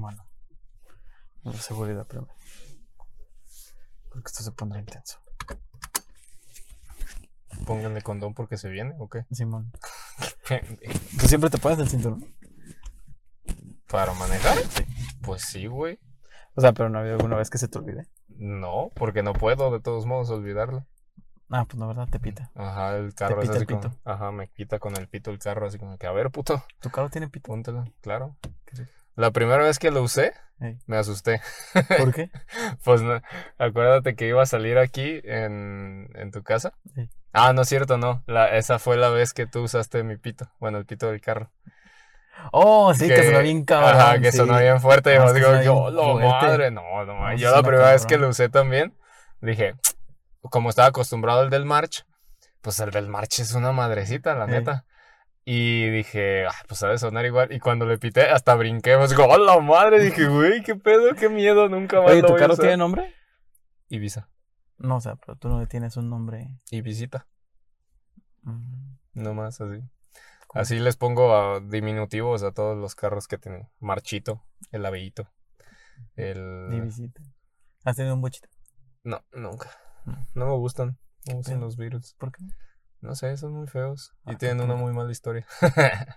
Bueno. La seguridad primero. Porque esto se pondrá intenso. Pónganle condón porque se viene, ¿o qué? Simón. ¿Tú siempre te pones el cinturón? ¿Para manejar? Pues sí, güey. O sea, pero no ha habido alguna vez que se te olvide. No, porque no puedo de todos modos olvidarlo. Ah, pues no, ¿verdad? Te pita. Ajá, el carro es pita así el como. pito. Ajá, me quita con el pito el carro, así como que, a ver, puto, ¿Tu carro tiene pito? póntelo, claro. La primera vez que lo usé, me asusté. ¿Por qué? Pues no, acuérdate que iba a salir aquí en, en tu casa. Sí. Ah, no es cierto, no. La, esa fue la vez que tú usaste mi pito. Bueno, el pito del carro. Oh, sí, que, sonó bien cabrón. Ajá, que sí. sonó bien fuerte. Y yo es que digo, yo, lo madre. No, no, No, yo la primera vez que lo usé también, dije, como estaba acostumbrado al del March, pues el del March es una madrecita, la neta. Y dije, ah, pues sabe sonar igual. Y cuando le pité, hasta brinqué. Pues digo, ¡oh, la madre! Dije, güey, qué pedo, qué miedo, nunca más Oye, lo ¿tu voy a carro usar". tiene nombre? Ibiza. No, o sea, pero tú no le tienes un nombre. Ibisita. mm, Nomás así. ¿cómo? Así les pongo a diminutivos a todos los carros que tienen. Marchito, el aveíto. El... Ni visita. ¿Has tenido un bochito? No, nunca. No. No me gustan. No me gustan Pero- los Beatles. ¿Por qué? No? Sé, son muy feos. Ah, Y qué tienen una muy mala historia.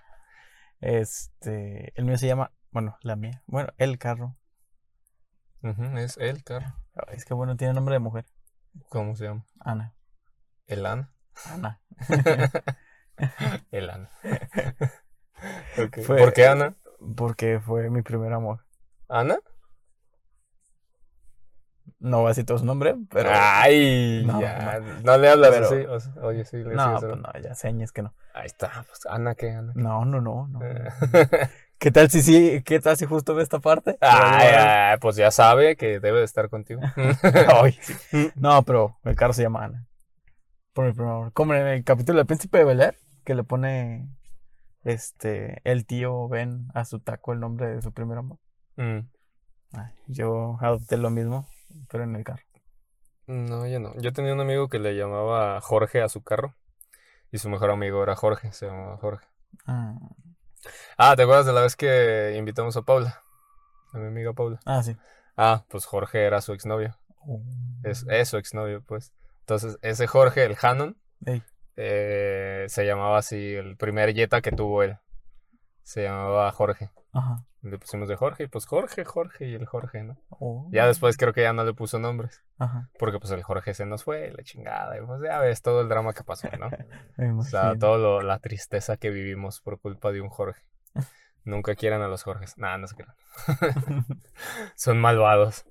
Este, el mío se llama, bueno, la mía, bueno, el carro. Es el carro. Ay, Es que bueno, tiene nombre de mujer. ¿Cómo se llama? Ana. El Ana. Ana. El Ana. Ok. Fue- ¿Por qué Ana? Porque fue mi primer amor. ¿Ana? No voy a decir todo su nombre, pero. Ay, No, ya. No, le hablas Pero- así. O sea, oye, sí, le no, pues no, ya señas que no. Ahí está. Pues, Ana, ¿qué Ana? No, no, no, no. ¿Qué tal si sí? ¿Qué tal si justo ve esta parte? Ay, ay, pues ya sabe que debe de estar contigo. Ay, sí. No, pero el carro se llama Ana. Por mi primer amor. Como en el capítulo del Príncipe de Bel Air, que le pone este el tío Ben a su taco el nombre de su primer amor. Mm. Ay, yo adopté lo mismo, pero en el carro. No, yo no. Yo tenía un amigo que le llamaba Jorge a su carro. Y su mejor amigo era Jorge, se llamaba Jorge. Ah, Ah, ¿te acuerdas de la vez que invitamos a Paula? A mi amiga Paula. ah, sí. Ah, pues Jorge era su exnovio. Es, es su exnovio, pues. Entonces, ese Jorge, el Hanon, eh, se llamaba así, el primer Jetta que tuvo él. Se llamaba Jorge. Ajá. Le pusimos de Jorge, y pues Jorge, Jorge y el Jorge, ¿no? Oh. Ya después creo que ya no le puso nombres. Ajá. Porque pues el Jorge se nos fue, la chingada. Y pues ya ves todo el drama que pasó, ¿no? O sea, lo- la tristeza que vivimos por culpa de un Jorge. Nunca quieran a los Jorges. Nada, no se crean. Son malvados.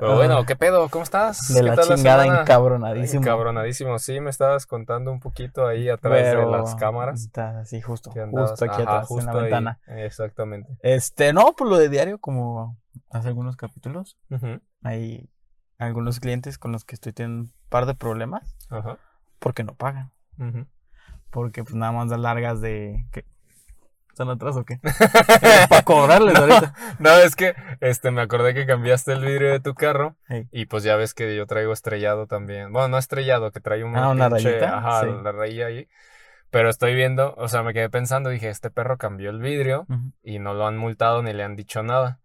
Pero bueno, ¿qué pedo? ¿Cómo estás? De ¿Qué la tal chingada semana? encabronadísimo. Encabronadísimo. Sí, me estabas contando un poquito ahí atrás Pero de las cámaras. Está así, justo. Justo aquí Ajá, atrás, en la justo ahí. ventana. Exactamente. Este, no, pues lo de diario, como hace algunos capítulos. Hay algunos clientes con los que estoy teniendo un par de problemas Ajá. porque no pagan. Porque pues nada más dan largas de... ¿Están atrás o qué? Para cobrarles ahorita. No, es que este, me acordé que cambiaste el vidrio de tu carro. Y pues ya ves que yo traigo estrellado también. Bueno, no estrellado, que trae un Ah, una pinche- rayita, Ajá, sí. la raya ahí. Pero estoy viendo, o sea, me quedé pensando, dije, este perro cambió el vidrio y no lo han multado ni le han dicho nada.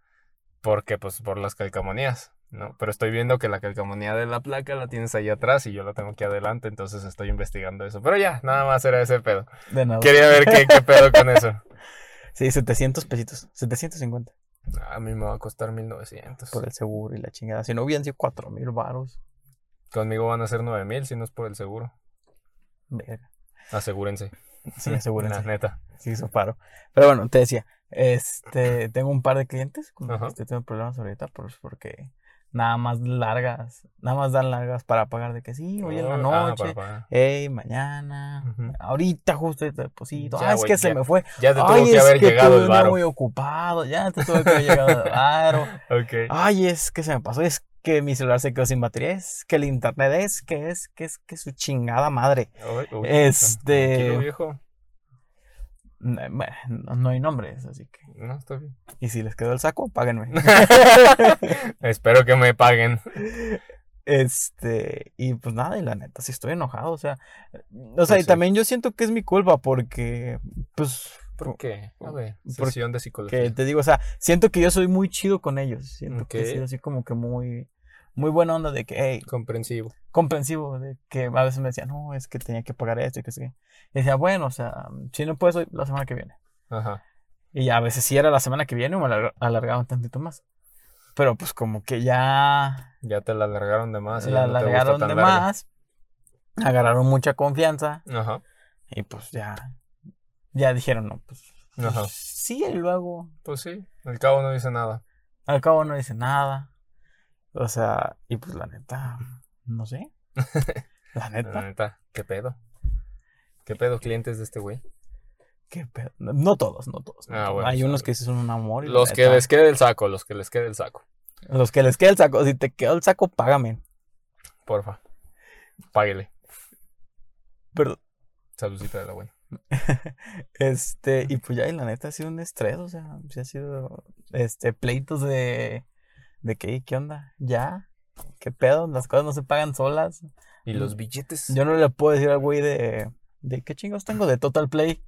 Porque, pues, por las calcamonías, ¿no? Pero estoy viendo que la calcamonía de la placa la tienes ahí atrás y yo la tengo aquí adelante, entonces estoy investigando eso. Pero ya, nada más era ese pedo. De nada. Quería ver qué, qué pedo con eso. Sí, 700 pesitos. 750 A mí me va a costar 1900. por el seguro y la chingada. Si no hubieran sido 4000 varos. Conmigo van a ser 9000 si no es por el seguro. Verga. Asegúrense. Sí, asegúrense. La neta. Sí, hizo paro. Pero bueno, te decía, este, tengo un par de clientes con los que estoy teniendo problemas ahorita, porque nada más largas, nada más dan largas para pagar de que sí, hoy en la Ah, noche, pagar. hey, mañana, ahorita justo te deposito, Ya, ah, es que se me fue, Ya te tuvo ay, que es haber que llegado el varo. muy ocupado, ya te tuve que haber llegado el varo, ay, es que se me pasó, es que mi celular se quedó sin batería, es que el internet es, que es, que es, que su chingada madre. Este- viejo. No, no- hay nombres, así que. No, está bien. Y si les quedó el saco, páguenme. Espero que me paguen. Este, y pues nada, y la neta, sí estoy enojado, o sea, o sea, y sí. también yo siento que es mi culpa porque, pues, ¿Por qué? A ver, sesión de psicología. Que te digo, o sea, siento que yo soy muy chido con ellos. Siento que he sido así como que muy, muy buena onda de que, hey, Comprensivo. comprensivo, de que a veces me decían, no, es que tenía que pagar esto y que sé qué. Y decía, bueno, o sea, si no puedes hoy, la semana que viene. Ajá. Y a veces sí era la semana que viene o me alarga- alargaban tantito más. Pero pues como que ya Ya te la alargaron de más. y la no alargaron de larga. más, agarraron mucha confianza Ajá. y pues ya, ya dijeron, no, pues Ajá. sí, y luego Pues sí, al cabo no dice nada. al cabo no dice nada. O sea, y pues la neta, no sé. La La neta, neta, ¿qué pedo? ¿Qué pedo clientes de este güey? qué pedo. No todos, no todos. no Ah, todos. bueno, Hay unos que sí son un amor. y Los que neta, les quede el saco, los que les quede el saco. Los que les queda el saco. Si te quedó el saco, págame. Porfa. Páguele. Perdón. Saludcita de la buena. Este, y pues ya, y la neta ha sido un estrés, o sea, sí ha sido, este, pleitos de, de que, ¿qué onda? ¿Ya? ¿Qué pedo? Las cosas no se pagan solas. ¿Y los billetes? Yo no le puedo decir al güey de, de, ¿qué chingos tengo de Total Play?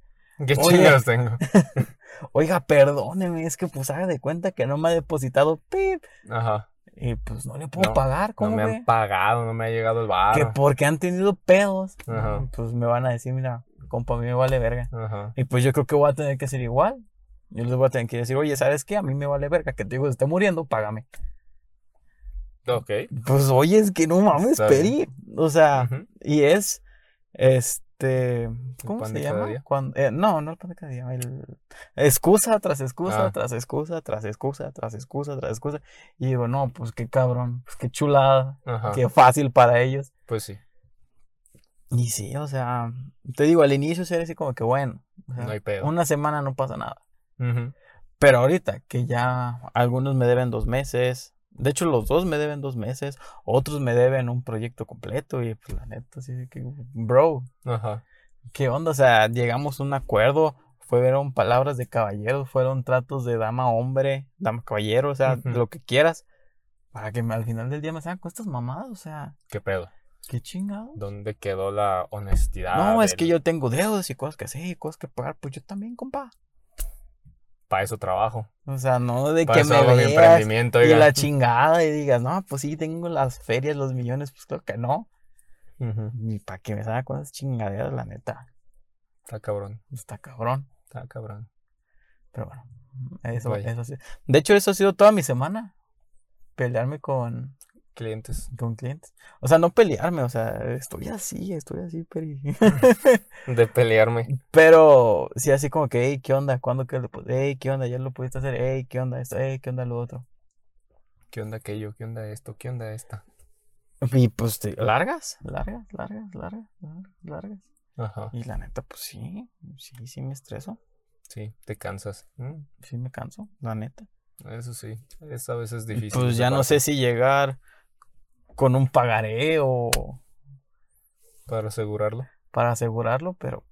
¿Qué Oye. chingados tengo? Oiga, perdóneme, es que pues haga de cuenta que no me ha depositado, pip, Ajá. y pues no le puedo No, pagar, No ¿cómo me ve? han pagado, no me ha llegado el Que bar. porque han tenido pedos, Ajá. pues me van a decir, mira, compa, a mí me vale verga. Ajá. Y pues yo creo que voy a tener que hacer igual. Yo les voy a tener que decir, oye, ¿sabes qué? A mí me vale verga que te digo, se esté muriendo, págame. Ok. Pues oye, es que no mames, Peri. O sea, y es, este, ¿cómo se llama? Cuando, eh, no, no el pan de cada día, el, excusa tras excusa, Ah. tras excusa, tras excusa, tras excusa, tras excusa. Y digo, no, pues qué cabrón, pues qué chulada, Ajá. qué fácil para ellos. Pues sí. Y sí, o sea, te digo, al inicio era así como que bueno, o sea, No hay pedo. una semana no pasa nada. Pero ahorita que ya algunos me deben dos meses, de hecho los dos me deben dos meses, otros me deben un proyecto completo y pues la neta, así que, bro, Ajá. ¿qué onda? O sea, llegamos a un acuerdo, fueron palabras de caballero, fueron tratos de dama hombre, dama caballero, o sea, lo que quieras, para que al final del día me salgan con estas mamadas, o sea, ¿Qué pedo? qué chingado. ¿Dónde quedó la honestidad? No, es que yo tengo deudas y cosas que hacer y cosas que pagar, pues yo también, compa. Para eso trabajo. O sea, no de Para que me veas emprendimiento, y la chingada y digas, no, pues sí, tengo las ferias, los millones, pues creo que no. Ni para que me salgan con esas chingaderas, la neta. Está cabrón. Está cabrón. Está cabrón. Pero bueno, eso, Vaya. eso sí. De hecho, eso ha sido toda mi semana. Pelearme con, Clientes. con clientes. O sea, no pelearme, o sea, estoy así, estoy así, peri. De pelearme. Pero sí, así como que, hey, ¿qué onda? ¿Cuándo que lo Hey, ¿qué onda? ¿Ya lo pudiste hacer? Hey, ¿qué onda esto? Hey, ¿qué onda lo otro? ¿Qué onda aquello? ¿Qué onda esto? ¿Qué onda esta? Y pues, te- largas, largas, largas, largas, largas, largas. Ajá. Y la neta, pues sí, sí, sí me estreso, Sí, te cansas. Mm, sí me canso, la neta. Eso sí. Es a veces Y difícil. pues ya no sé si llegar con un pagaré o Para asegurarlo. para asegurarlo, pero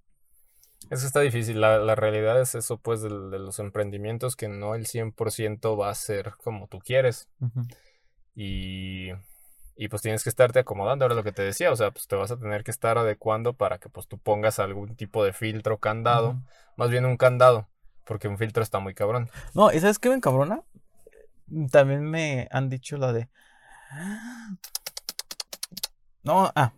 Eso está difícil. La, la realidad es eso, pues, de, los emprendimientos, que no el 100% va a ser como tú quieres. Y, y pues tienes que estarte acomodando. Ahora lo que te decía, o sea, pues te vas a tener que estar adecuando para que pues tú pongas algún tipo de filtro, candado. Más bien un candado, porque un filtro está muy cabrón. No, ¿y sabes qué me encabrona? También me han dicho la de... No, ah,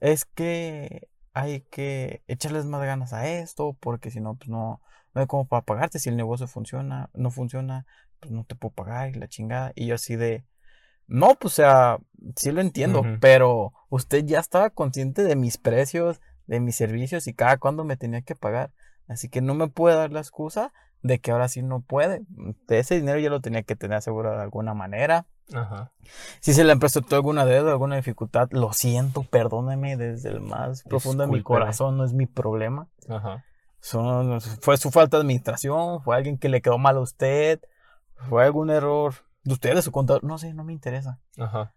es que hay que echarles más ganas a esto, porque si no, pues no, no hay como para pagarte. Si el negocio funciona, no funciona, pues no te puedo pagar y la chingada. Y yo así de... No, pues o sea, sí lo entiendo, pero usted ya estaba consciente de mis precios, de mis servicios y cada cuándo me tenía que pagar. Así que no me puede dar la excusa de que ahora sí no puede. De ese dinero ya lo tenía que tener asegurado de alguna manera. Ajá. Si se le prestó alguna deuda, alguna dificultad, lo siento, perdóneme desde el más profundo de mi corazón, no es mi problema. Ajá. Son, fue su falta de administración, fue alguien que le quedó mal a usted, fue algún error de usted, de su contador, no sé, no me interesa. Ajá.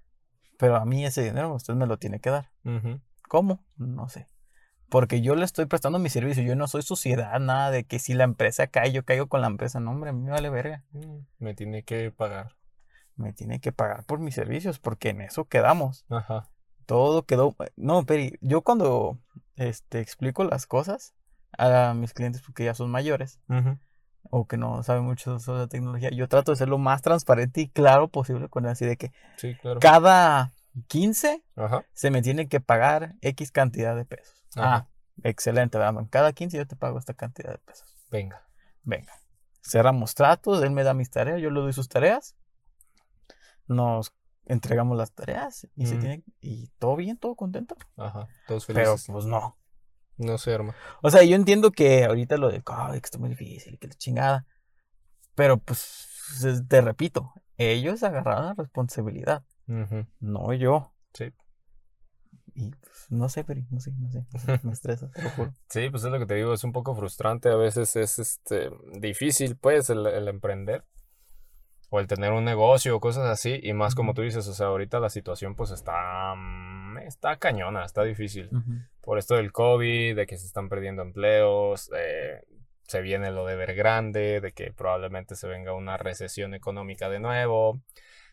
Pero a mí ese dinero usted me lo tiene que dar. ¿Cómo? No sé. Porque yo le estoy prestando mi servicio, yo no soy sociedad, nada de que si la empresa cae, yo caigo con la empresa. No, hombre, a mí me vale verga. Mm, Me tiene que pagar. Me tiene que pagar por mis servicios, porque en eso quedamos. Ajá. Todo quedó. No, Peri, yo cuando este, explico las cosas, a mis clientes porque ya son mayores o que no saben mucho sobre la tecnología. Yo trato de ser lo más transparente y claro posible con así de que Sí, claro. cada 15 Ajá. se me tiene que pagar X cantidad de pesos. Ajá. Ah, excelente, Brandon. Cada 15 yo te pago esta cantidad de pesos. Venga. Venga. Cerramos tratos, él me da mis tareas, yo le doy sus tareas. Nos entregamos las tareas y se Mm. tiene y todo bien, todo contento. Ajá. Todos Pero felices. pues no. No se arma. O sea, yo entiendo que ahorita lo de "Ay, que está muy difícil, que la chingada. Pero pues es- te repito, ellos agarraron la responsabilidad, No yo. Sí. Y pues, no sé, Peri, no sé, no sé. Me estresa, te lo juro. Sí, pues es lo que te digo, es un poco frustrante, a veces es este difícil pues el, el emprender o el tener un negocio o cosas así y más como tú dices, o sea, ahorita la situación pues está mm, está cañona, está difícil por esto del COVID, de que se están perdiendo empleos, eh, se viene lo de Evergrande, de que probablemente se venga una recesión económica de nuevo,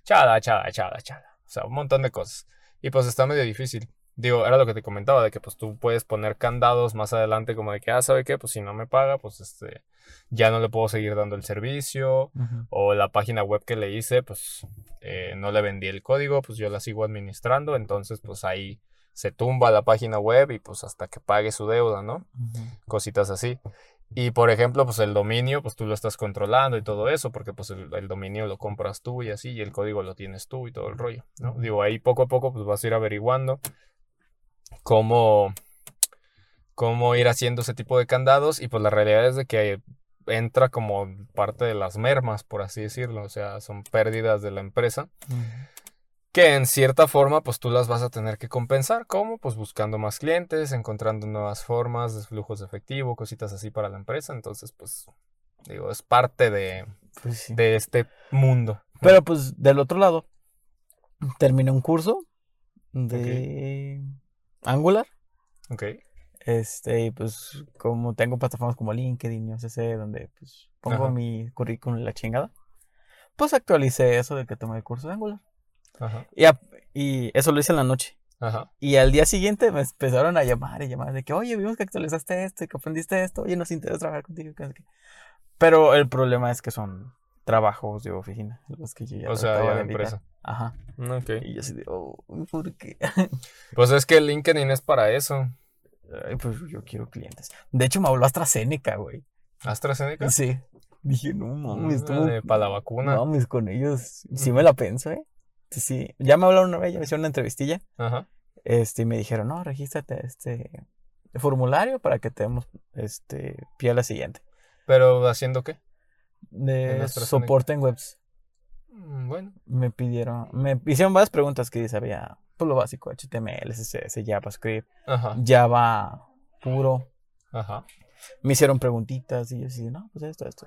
chala, chala, chala, chala, o sea, un montón de cosas y pues está medio difícil. Digo, era lo que te comentaba, de que pues tú puedes poner candados más adelante como de que, ah, ¿sabe qué? Pues si no me paga, pues este, ya no le puedo seguir dando el servicio. Ujú. O la página web que le hice, pues eh, no le vendí el código, pues yo la sigo administrando. Entonces, pues ahí se tumba la página web y pues hasta que pague su deuda, ¿no? Ujú. Cositas así. Y por ejemplo, pues el dominio, pues tú lo estás controlando y todo eso, porque pues el, el dominio lo compras tú y así, y el código lo tienes tú y todo el rollo, ¿no? Digo, ahí poco a poco pues vas a ir averiguando cómo, cómo ir haciendo ese tipo de candados y pues la realidad es de que entra como parte de las mermas, por así decirlo, o sea, son pérdidas de la empresa Ujú. Que en cierta forma pues tú las vas a tener que compensar. ¿Cómo? Pues buscando más clientes, encontrando nuevas formas de flujos de efectivo, cositas así para la empresa. Entonces pues digo, es parte de, Pues sí. de este mundo. Pero pues del otro lado, terminé un curso de Angular. Ok. Este, pues como tengo plataformas como LinkedIn y OCC donde pues pongo Ajá. mi currículum y la chingada, pues actualicé eso de que tomé el curso de Angular. Ajá. Y, a- y eso lo hice en la noche. Ajá. Y al día siguiente me empezaron a llamar y llamar de que, oye, vimos que actualizaste esto y que aprendiste esto, oye, nos interesa trabajar contigo. que no sé qué". Pero el problema es que son trabajos de oficina, los que yo ya O sea, ya de empresa. Ajá. Ok. Y yo así de, oh, ¿por qué? Pues es que LinkedIn es para eso. Ay, pues yo quiero clientes. De hecho, me habló AstraZeneca, güey. AstraZeneca. Sí. Dije, no mames, tú. para la vacuna. No mames, con ellos. Sí me la pienso, ¿eh? Sí, sí. Ya me hablaron una vez, ya me hicieron una entrevistilla. Ajá. Este, y me dijeron, no, regístrate este formulario para que te demos este pie a la siguiente. Pero haciendo qué? De soporte en webs. Mm, Bueno. Me pidieron, me hicieron varias preguntas que sabía, pues lo básico, HTML, CSS, JavaScript, Ajá. Java puro. Ajá. Me hicieron preguntitas y yo así, no, pues esto. esto".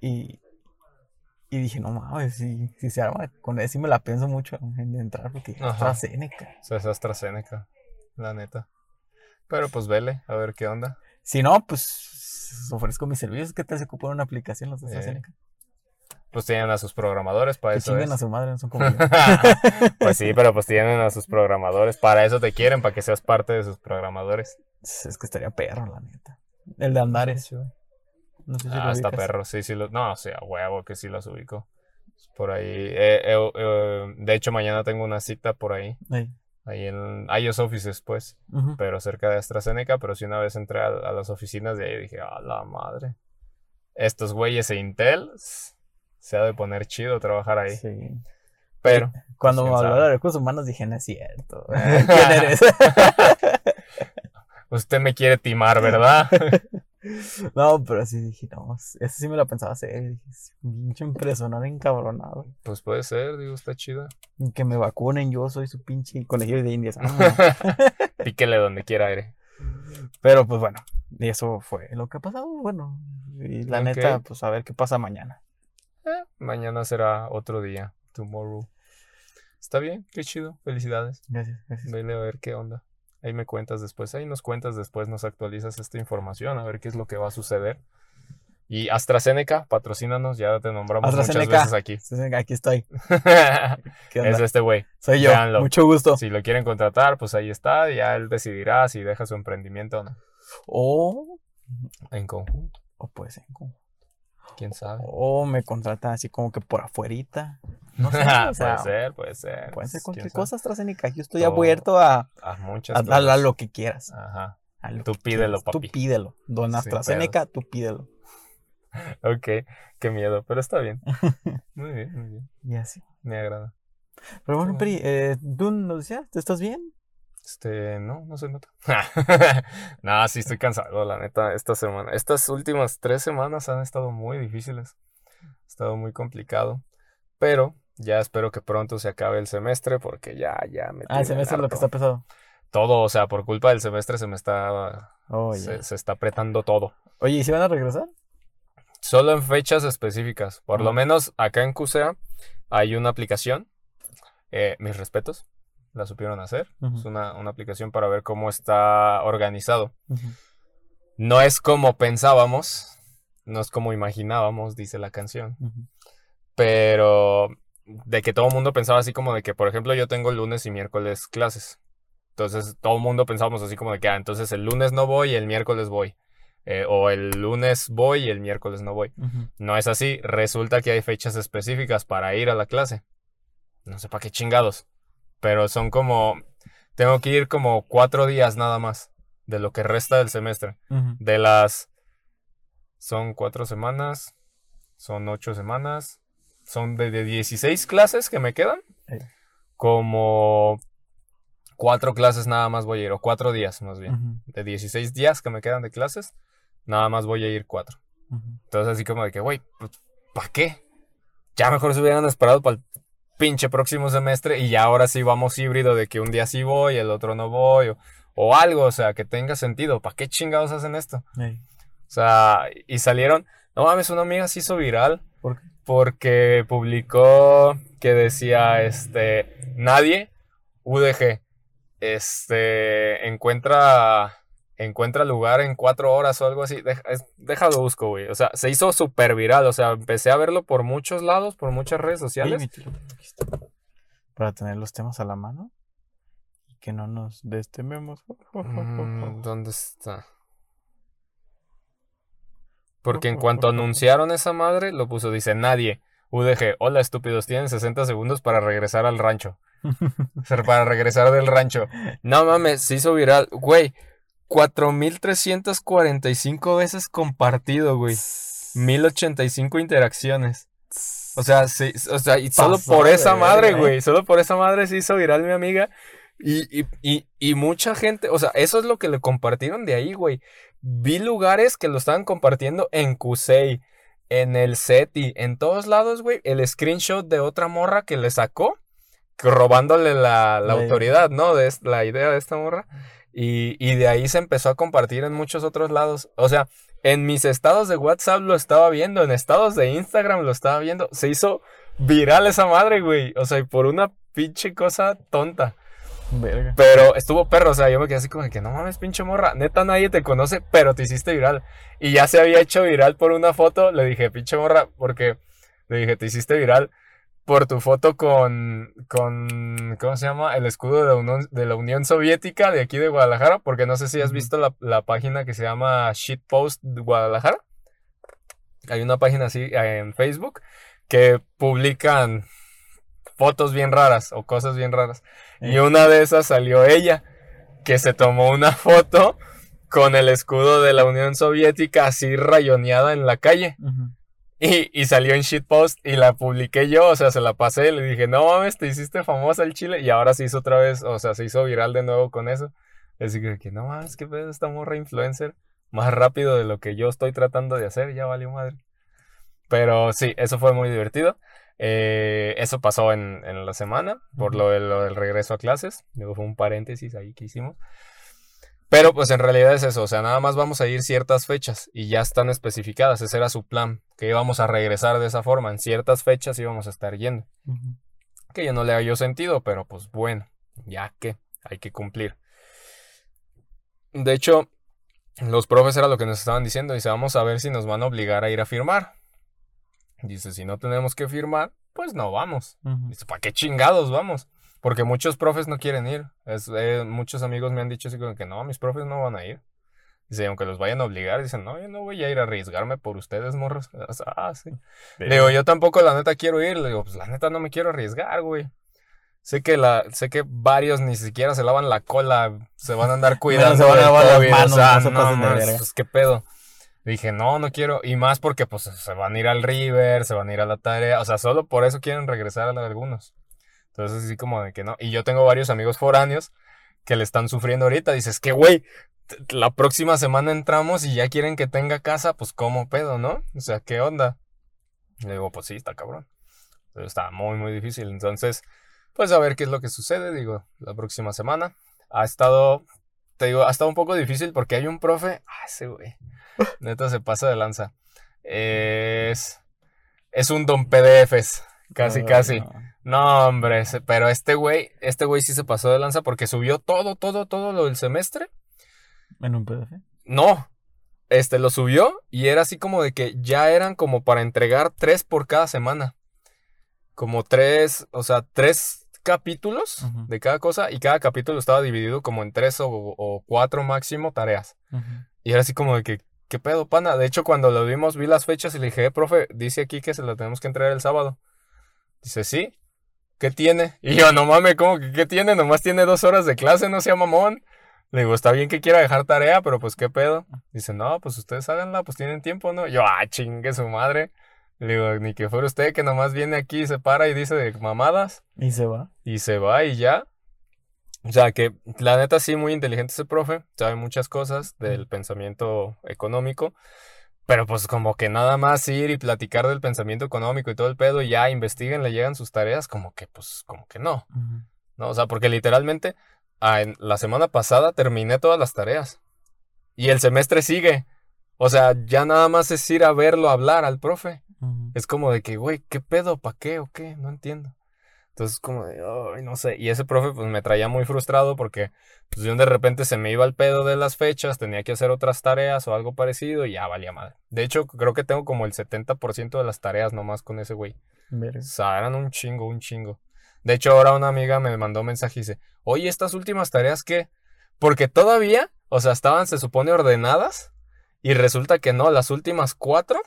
Y, y dije, no mames, si, si se arma con eso, sí me la pienso mucho en entrar porque Ajá. AstraZeneca. O sea, es AstraZeneca. La neta. Pero pues vele, a ver qué onda. Si no, pues ofrezco mis servicios. ¿Qué tal se ocupa una aplicación los de Eh, AstraZeneca? Pues tienen a sus programadores para que eso. es. a su madre, no son como yo. pues sí, pero pues tienen a sus programadores. Para eso te quieren, para que seas parte de sus programadores. Es que estaría perro, la neta. El de Andares. No sé si lo Ah, está ubicas. perro, sí, sí. Lo... No, o sea, huevo que sí los ubico. Por ahí. eh, eh, eh, de hecho, mañana tengo una cita por ahí. Ahí. Ahí en iOS Offices, pues. Pero cerca de AstraZeneca. Pero sí una vez entré a, a las oficinas de ahí dije, a la madre. Estos güeyes de Intel. Se ha de poner chido trabajar ahí. Sí. Pero. Cuando quién me habló de recursos humanos dije, no es cierto. ¿Quién eres? Usted me quiere timar, ¿verdad? no, pero sí dije, no, eso sí me lo pensaba hacer. Dije, "Es un pinche impresionante encabronado. pues puede ser, digo, está chido. Y Que me vacunen, yo soy su pinche conejillo de indias. Píquele donde quiera aire. Pero pues bueno, y eso fue lo que ha pasado. Bueno, y la neta, pues a ver qué pasa mañana. Eh, mañana será otro día. Tomorrow. Está bien, qué chido. Felicidades. Gracias, gracias. Vele a ver qué onda. Ahí me cuentas después. Ahí nos cuentas después, nos actualizas esta información, a ver qué es lo que va a suceder. Y AstraZeneca, patrocínanos, ya te nombramos muchas AstraZeneca. veces aquí. Entonces, Aquí estoy. ¿Qué es onda? este güey. Soy yo. véanlo. Mucho gusto. Si lo quieren contratar, pues ahí está. Ya él decidirá si deja su emprendimiento o no. O, En conjunto, o puede ser en conjunto. Quién sabe. O me contratan así como que por afuerita. No sé, o sea, puede ser, puede ser. Pueden ser cualquier cosa, AstraZeneca. Yo estoy Todo. abierto a, A muchas a, a- a cosas. lo que quieras. Ajá. Tú pídelo, quieras. papi. Tú pídelo. Don AstraZeneca, tú pídelo. Ok, qué miedo, pero está bien. Muy bien, muy bien. Y así. Me agrada. Pero bueno, Peri, eh, ¿tú nos decías? ¿Te estás bien? Este, no, no se nota. no, sí estoy cansado, la neta, esta semana. Estas últimas tres semanas han estado muy difíciles. Ha estado muy complicado. Pero ya espero que pronto se acabe el semestre porque ya, ya me Ah, el semestre es lo que está pesado. Todo, o sea, por culpa del semestre se me está, Oye. se, se está apretando todo. Oye, ¿y si van a regresar? Solo en fechas específicas. Por lo Ah. menos acá en CUSEA hay una aplicación. eh, mis respetos. La supieron hacer. Es una, una aplicación para ver cómo está organizado. No es como pensábamos. No es como imaginábamos, dice la canción. Pero de que todo el mundo pensaba así como de que, por ejemplo, yo tengo lunes y miércoles clases. Entonces todo el mundo pensábamos así como de que, ah, entonces el lunes no voy y el miércoles voy. Eh, o el lunes voy y el miércoles no voy. No es así. Resulta que hay fechas específicas para ir a la clase. No sé para qué chingados. Pero son como... Tengo que ir como cuatro días nada más de lo que resta del semestre. De las... Son cuatro semanas. Son ocho semanas. Son de, de 16 clases que me quedan. Como cuatro clases nada más voy a ir. O cuatro días más bien. De 16 días que me quedan de clases. Nada más voy a ir cuatro. Entonces así como de que, güey, ¿para qué? Ya mejor se hubieran esperado para el pinche próximo semestre y ya ahora sí vamos híbrido de que un día sí voy, el otro no voy, o, o algo, o sea, que tenga sentido. ¿Para qué chingados hacen esto? O sea, y salieron, no mames, una amiga se hizo viral ¿Por qué? porque publicó que decía, este, nadie, UDG, este, encuentra, encuentra lugar en cuatro horas o algo así. Deja, es- déjalo busco, güey. O sea, se hizo súper viral. O sea, empecé a verlo por muchos lados, por muchas redes sociales. Para tener los temas a la mano y que no nos destememos. Mm, ¿Dónde está? Porque en cuanto anunciaron esa madre, lo puso, dice, nadie. UDG, hola estúpidos, tienen 60 segundos para regresar al rancho. Para regresar del rancho. No mames, se hizo viral. Güey, 4345 veces compartido, güey. 1085 interacciones. O sea, sí, o sea, y solo por esa madre, ¿eh? güey. Solo por esa madre se hizo viral mi amiga. Y, y, y, y mucha gente, o sea, eso es lo que le compartieron de ahí, güey. Vi lugares que lo estaban compartiendo en Kusei, en el SETI, en todos lados, güey. El screenshot de otra morra que le sacó, robándole la, la autoridad, ¿no? De la idea de esta morra. Y, y de ahí se empezó a compartir en muchos otros lados. O sea, en mis estados de WhatsApp lo estaba viendo, en estados de Instagram lo estaba viendo. Se hizo viral esa madre, güey. O sea, y por una pinche cosa tonta. Verga. Pero estuvo perro, o sea, yo me quedé así como que no mames, pinche morra, neta nadie te conoce, pero te hiciste viral. Y ya se había hecho viral por una foto, le dije, pinche morra, porque le dije, te hiciste viral por tu foto con, con, ¿cómo se llama? El escudo de la, Unión, de la Unión Soviética de aquí de Guadalajara, porque no sé si has visto la, la página que se llama Shitpost Guadalajara. Hay una página así eh, en Facebook que publican fotos bien raras o cosas bien raras. Y Eh. una de esas salió ella, que se tomó una foto con el escudo de la Unión Soviética así rayoneada en la calle. Ujú. Y, y salió en shitpost y la publiqué yo, o sea, se la pasé le dije, no mames, te hiciste famosa el chile. Y ahora se hizo otra vez, o sea, se hizo viral de nuevo con eso. Así que, que no mames, qué pedo esta morra influencer. Más rápido de lo que yo estoy tratando de hacer, ya valió madre. Pero sí, eso fue muy divertido. Eh, eso pasó en, en la semana, por lo, de- lo del regreso a clases. Luego fue un paréntesis ahí que hicimos. Pero pues en realidad es eso, o sea, nada más vamos a ir ciertas fechas y ya están especificadas, ese era su plan, que íbamos a regresar de esa forma, en ciertas fechas íbamos a estar yendo. Que yo no le hallo sentido, pero pues bueno, ya que hay que cumplir. De hecho, los profes era lo que nos estaban diciendo, dice, vamos a ver si nos van a obligar a ir a firmar. Dice, si no tenemos que firmar, pues no vamos. Dice, ¿para qué chingados vamos? Porque muchos profes no quieren ir. Es, eh, muchos amigos me han dicho así como que no, mis profes no van a ir. Dice, aunque los vayan a obligar, dicen, no, yo no voy a ir a arriesgarme por ustedes, morros. Ah, sí. Le digo, yo tampoco la neta quiero ir. Le digo, pues la neta no me quiero arriesgar, güey. Sé que la, sé que varios ni siquiera se lavan la cola, se van a andar cuidando. se van a lavar las COVID, manos, o sea, no no, de verga. pues qué pedo. Dije, no, no quiero. Y más porque pues se van a ir al River, se van a ir a la tarea. O sea, solo por eso quieren regresar a algunos. Entonces, así como de que no. Y yo tengo varios amigos foráneos que le están sufriendo ahorita. Dices, que güey, la próxima semana entramos y ya quieren que tenga casa, pues cómo pedo, ¿no? O sea, ¿qué onda? Le digo, pues sí, está cabrón. Pero está muy, muy difícil. Entonces, pues a ver qué es lo que sucede, digo, la próxima semana. Ha estado, te digo, ha estado un poco difícil porque hay un profe, ah, ese güey, neta se pasa de lanza. Es, es un don PDFs, casi, casi. no. No, hombre, pero este güey, este güey sí se pasó de lanza porque subió todo, todo, todo lo del semestre. ¿En un PDF? No, este lo subió y era así como de que ya eran como para entregar tres por cada semana. Como tres, o sea, tres capítulos de cada cosa y cada capítulo estaba dividido como en tres o, o cuatro máximo tareas. Y era así como de que, ¿qué pedo, pana? De hecho, cuando lo vimos, vi las fechas y le dije, "Eh, profe, dice aquí que se la tenemos que entregar el sábado. Dice, sí. ¿Qué tiene? Y yo, no mames, ¿cómo que qué tiene? Nomás tiene dos horas de clase, no sea mamón. Le digo, está bien que quiera dejar tarea, pero pues qué pedo. Dice, no, pues ustedes háganla, pues tienen tiempo, ¿no? Yo, ah, chingue su madre. Le digo, ni que fuera usted que nomás viene aquí, se para y dice de mamadas Y se va. y se va y ya. O sea que la neta sí, muy inteligente ese profe, sabe muchas cosas del pensamiento económico, pero pues como que nada más ir y platicar del pensamiento económico y todo el pedo, y ya investiguen, le llegan sus tareas, como que pues como que no. ¿no? O sea, porque literalmente ah, en la semana pasada terminé todas las tareas y el semestre sigue. O sea, ya nada más es ir a verlo hablar al profe. Es como de que, güey, ¿qué pedo? ¿Para qué o qué? No entiendo. Entonces, como de, no sé. Y ese profe, pues me traía muy frustrado porque, pues yo de repente se me iba el pedo de las fechas, tenía que hacer otras tareas o algo parecido y ya valía madre. De hecho, creo que tengo como el 70% de las tareas nomás con ese güey. O sea, eran un chingo, un chingo. De hecho, ahora una amiga me mandó un mensaje y dice, oye, ¿estas últimas tareas qué? Porque todavía, o sea, estaban, se supone, ordenadas y resulta que no, las últimas cuatro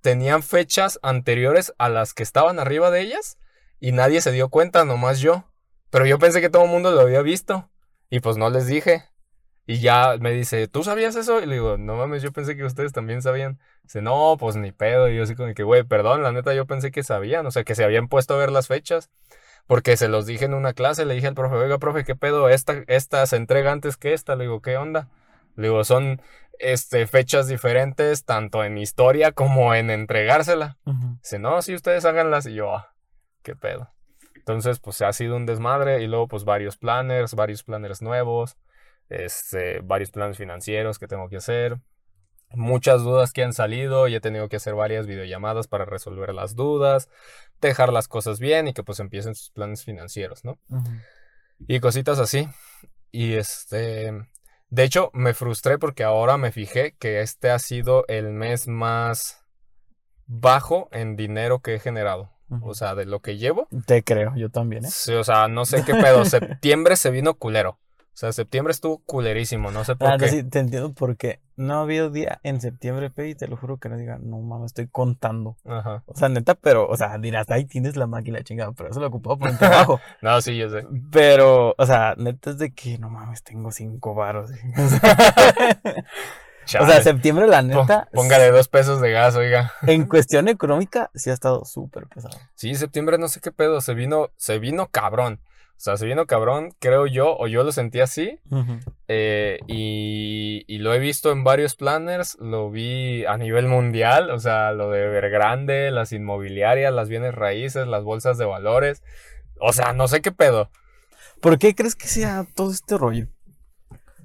tenían fechas anteriores a las que estaban arriba de ellas y nadie se dio cuenta, nomás yo. Pero yo pensé que todo el mundo lo había visto y pues no les dije. Y ya me dice, ¿tú sabías eso? Y le digo, no mames, yo pensé que ustedes también sabían. Dice, no, pues ni pedo. Y yo así como que, güey, perdón, la neta yo pensé que sabían, o sea, que se habían puesto a ver las fechas. Porque se los dije en una clase, le dije al profe, oiga, profe, ¿qué pedo? Esta, esta se entrega antes que esta. Le digo, ¿qué onda? Le digo, son este, fechas diferentes, tanto en historia como en entregársela. Ujú. Dice, no, sí, ustedes háganlas. Y yo, ah, qué pedo. Entonces, pues ha sido un desmadre. Y luego, pues varios planners, varios planners nuevos, este, varios planes financieros que tengo que hacer. Muchas dudas que han salido y he tenido que hacer varias videollamadas para resolver las dudas, dejar las cosas bien y que pues empiecen sus planes financieros, ¿no? Y cositas así. Y este, de hecho, me frustré porque ahora me fijé que este ha sido el mes más bajo en dinero que he generado. O sea, de lo que llevo. Te creo, yo también, ¿eh? Sí, o sea, no sé qué pedo. Septiembre se vino culero. O sea, septiembre estuvo culerísimo. No sé por Ah, qué. sí, te entiendo porque no ha habido día en septiembre, pe, y te lo juro que no diga, no mames, estoy contando. Ajá. O sea, neta, pero, o sea, dirás, ahí tienes la máquina chingada, pero eso lo ocupado por el trabajo. No, sí, yo sé. Pero, o sea, neta es de que, no mames, tengo cinco varos. O sea, o sea, Chale. septiembre, la neta, Póngale dos pesos de gas, oiga. en cuestión económica, sí ha estado súper pesado. Sí, septiembre no sé qué pedo. Se vino, se vino cabrón. O sea, se vino cabrón, creo yo, o yo lo sentí así. Eh, y, y lo he visto en varios planners, lo vi a nivel mundial, o sea, lo de Evergrande, las inmobiliarias, las bienes raíces, las bolsas de valores. O sea, no sé qué pedo. ¿Por qué crees que sea todo este rollo?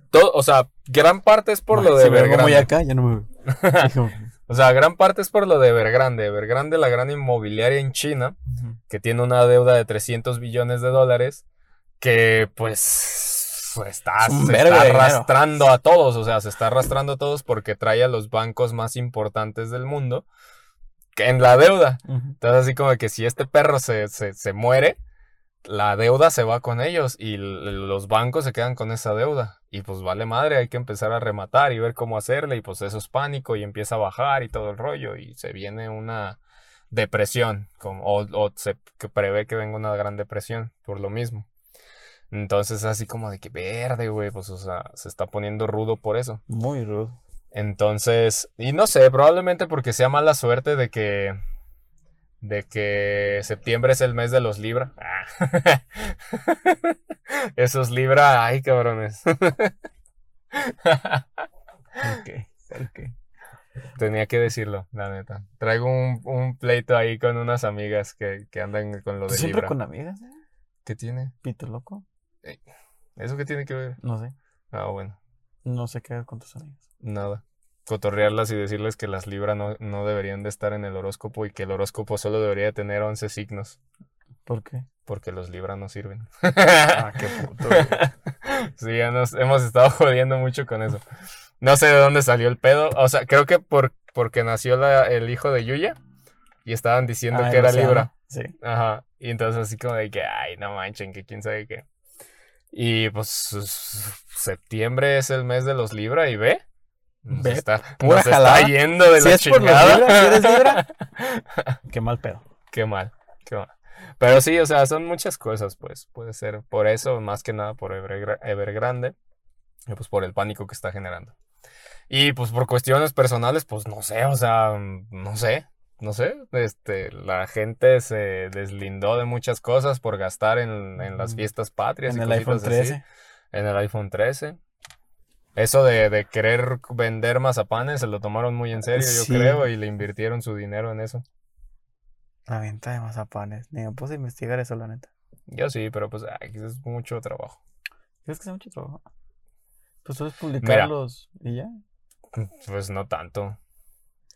Todo, o sea, gran parte es por Ay, lo de Evergrande. acá, ya no me. O sea, gran parte es por lo de Evergrande. Evergrande, la gran inmobiliaria en China, Ujú. que tiene una deuda de 300 billones de dólares, que pues está, Es se está dinero. arrastrando a todos, o sea, se está arrastrando a todos porque trae a los bancos más importantes del mundo en la deuda. Ujú. Entonces así como que si este perro se, se, se muere, la deuda se va con ellos y los bancos se quedan con esa deuda. Y pues vale madre, hay que empezar a rematar y ver cómo hacerle. Y pues eso es pánico y empieza a bajar y todo el rollo. Y se viene una depresión, como, o, o se prevé que venga una gran depresión por lo mismo. Entonces así como de que verde, güey, pues o sea, se está poniendo rudo por eso. Muy rudo. Entonces, y no sé, probablemente porque sea mala suerte de que de que septiembre es el mes de los Libra. Ah. Esos Libra, ay, cabrones. Ok, ok. Tenía que decirlo, la neta. Traigo un, un pleito ahí con unas amigas que, que andan con lo ¿Tú de siempre Libra. con amigas? eh? ¿Qué tiene? Pito loco. ¿Eso qué tiene que ver? No sé. Ah, bueno, No sé qué hacer con tus amigas. nada. Cotorrearlas y decirles que las Libra no, no deberían de estar en el horóscopo y que el horóscopo solo debería tener 11 signos. ¿Por qué? Porque los Libra no sirven. Ah, qué puto. güey. Sí, ya nos hemos estado jodiendo mucho con eso. No sé de dónde salió el pedo. O sea, creo que por, porque nació la- el hijo de Yuya y estaban diciendo Ah, que era. Libra. Sí. Ajá. Y entonces así como de que, ay, no manchen, que quién sabe qué. Y pues septiembre es el mes de los Libra y ve. Nos Ve, está, pura nos está yendo de Si la es por los chingada. Libra, si eres Libra, qué mal pedo. Qué mal, qué mal. Pero sí, o sea, son muchas cosas, pues. Puede ser por eso, más que nada por Evergra- Evergrande, y pues por el pánico que está generando. Y pues por cuestiones personales, pues no sé, o sea, no sé, no sé. Este, la gente se deslindó de muchas cosas por gastar en, en las Mm. fiestas patrias En y el iPhone cositas así. 13. En el iPhone 13. Eso de, de querer vender mazapanes se lo tomaron muy en serio, yo creo, y le invirtieron su dinero en eso. La venta de mazapanes. Ni me puse a investigar eso, la neta. Yo sí, pero pues ay, es mucho trabajo. ¿Crees que sea mucho trabajo? Pues es publicarlos y ya. Pues no tanto.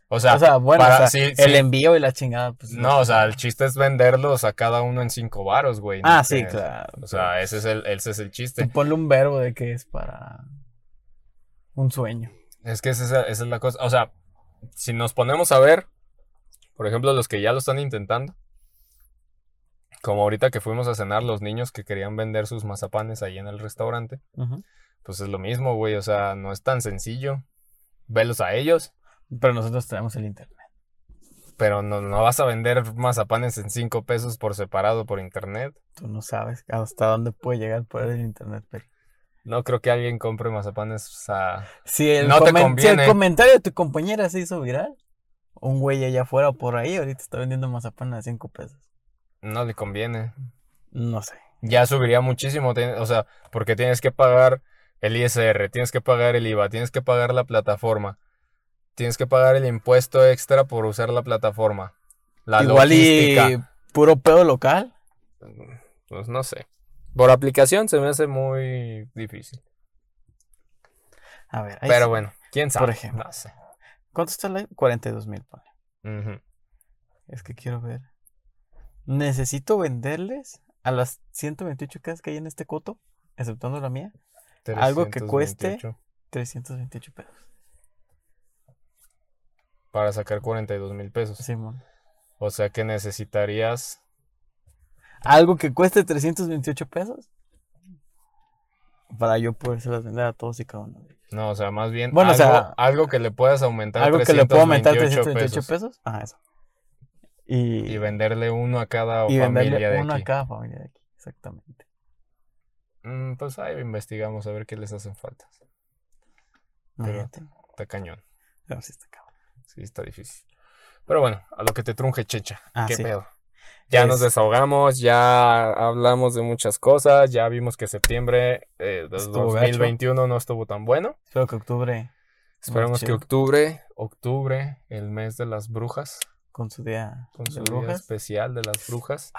O sea, o sea, bueno, para- o sea, sí, el sí. envío y la chingada, pues. no, o sea, el chiste es venderlos a cada uno en cinco varos, güey. no Ah, sí, claro. O sea, ese es el, ese es el Tú chiste. ponle un verbo de que es para un sueño. Es que esa, esa es la cosa. O sea, si nos ponemos a ver, por ejemplo, los que ya lo están intentando, como ahorita que fuimos a cenar los niños que querían vender sus mazapanes ahí en el restaurante, pues es lo mismo, güey. O sea, no es tan sencillo. Velos a ellos. Pero nosotros tenemos el internet. Pero no, no vas a vender mazapanes en 5 pesos por separado por internet. Tú no sabes hasta dónde puede llegar el poder del internet, Peri. No creo que alguien compre mazapanes a... Si el, No te si el comentario de tu compañera se hizo viral, un güey allá afuera por ahí ahorita está vendiendo mazapán a 5 pesos. No le conviene. No sé. Ya subiría muchísimo. O sea, porque tienes que pagar el ISR, tienes que pagar el IVA, tienes que pagar la plataforma, tienes que pagar el impuesto extra por usar la plataforma. La Igual logística. y puro pedo local. Pues no sé. Por aplicación se me hace muy difícil. A ver, ahí Pero sí. bueno, quién sabe. Por ejemplo. No sé. ¿Cuánto está el live? 42 mil, ponle. Ujú. Es que quiero ver. Necesito venderles a las 128 casas que hay en este coto, exceptuando la mía, Algo que cueste- 328 328 pesos. Para sacar 42 mil pesos. Simón. O sea que necesitarías. Algo que cueste 328 pesos. Para yo podérselas vender a todos y cada uno de ellos. No, o sea, más bien Bueno, o algo, sea, algo que le puedas aumentar. Algo que le puedo aumentar 328 328 pesos. Ah, eso. Y, Y venderle uno a cada y familia venderle de uno aquí. a cada familia de aquí. Exactamente. Mm, pues ahí investigamos a ver qué les hacen falta. Pero-. Está cañón. No, sí está cabrón. Sí, está difícil. Pero bueno, a lo que te trunje, checha. Ah, ¿Qué sí. pedo? Ya nos Es- desahogamos, ya hablamos de muchas cosas, ya vimos que septiembre eh, de Estuvo gacho. 2021 no estuvo tan bueno. Espero que octubre, Esperemos que octubre, octubre, el mes de las brujas, con su día con su día especial de las brujas.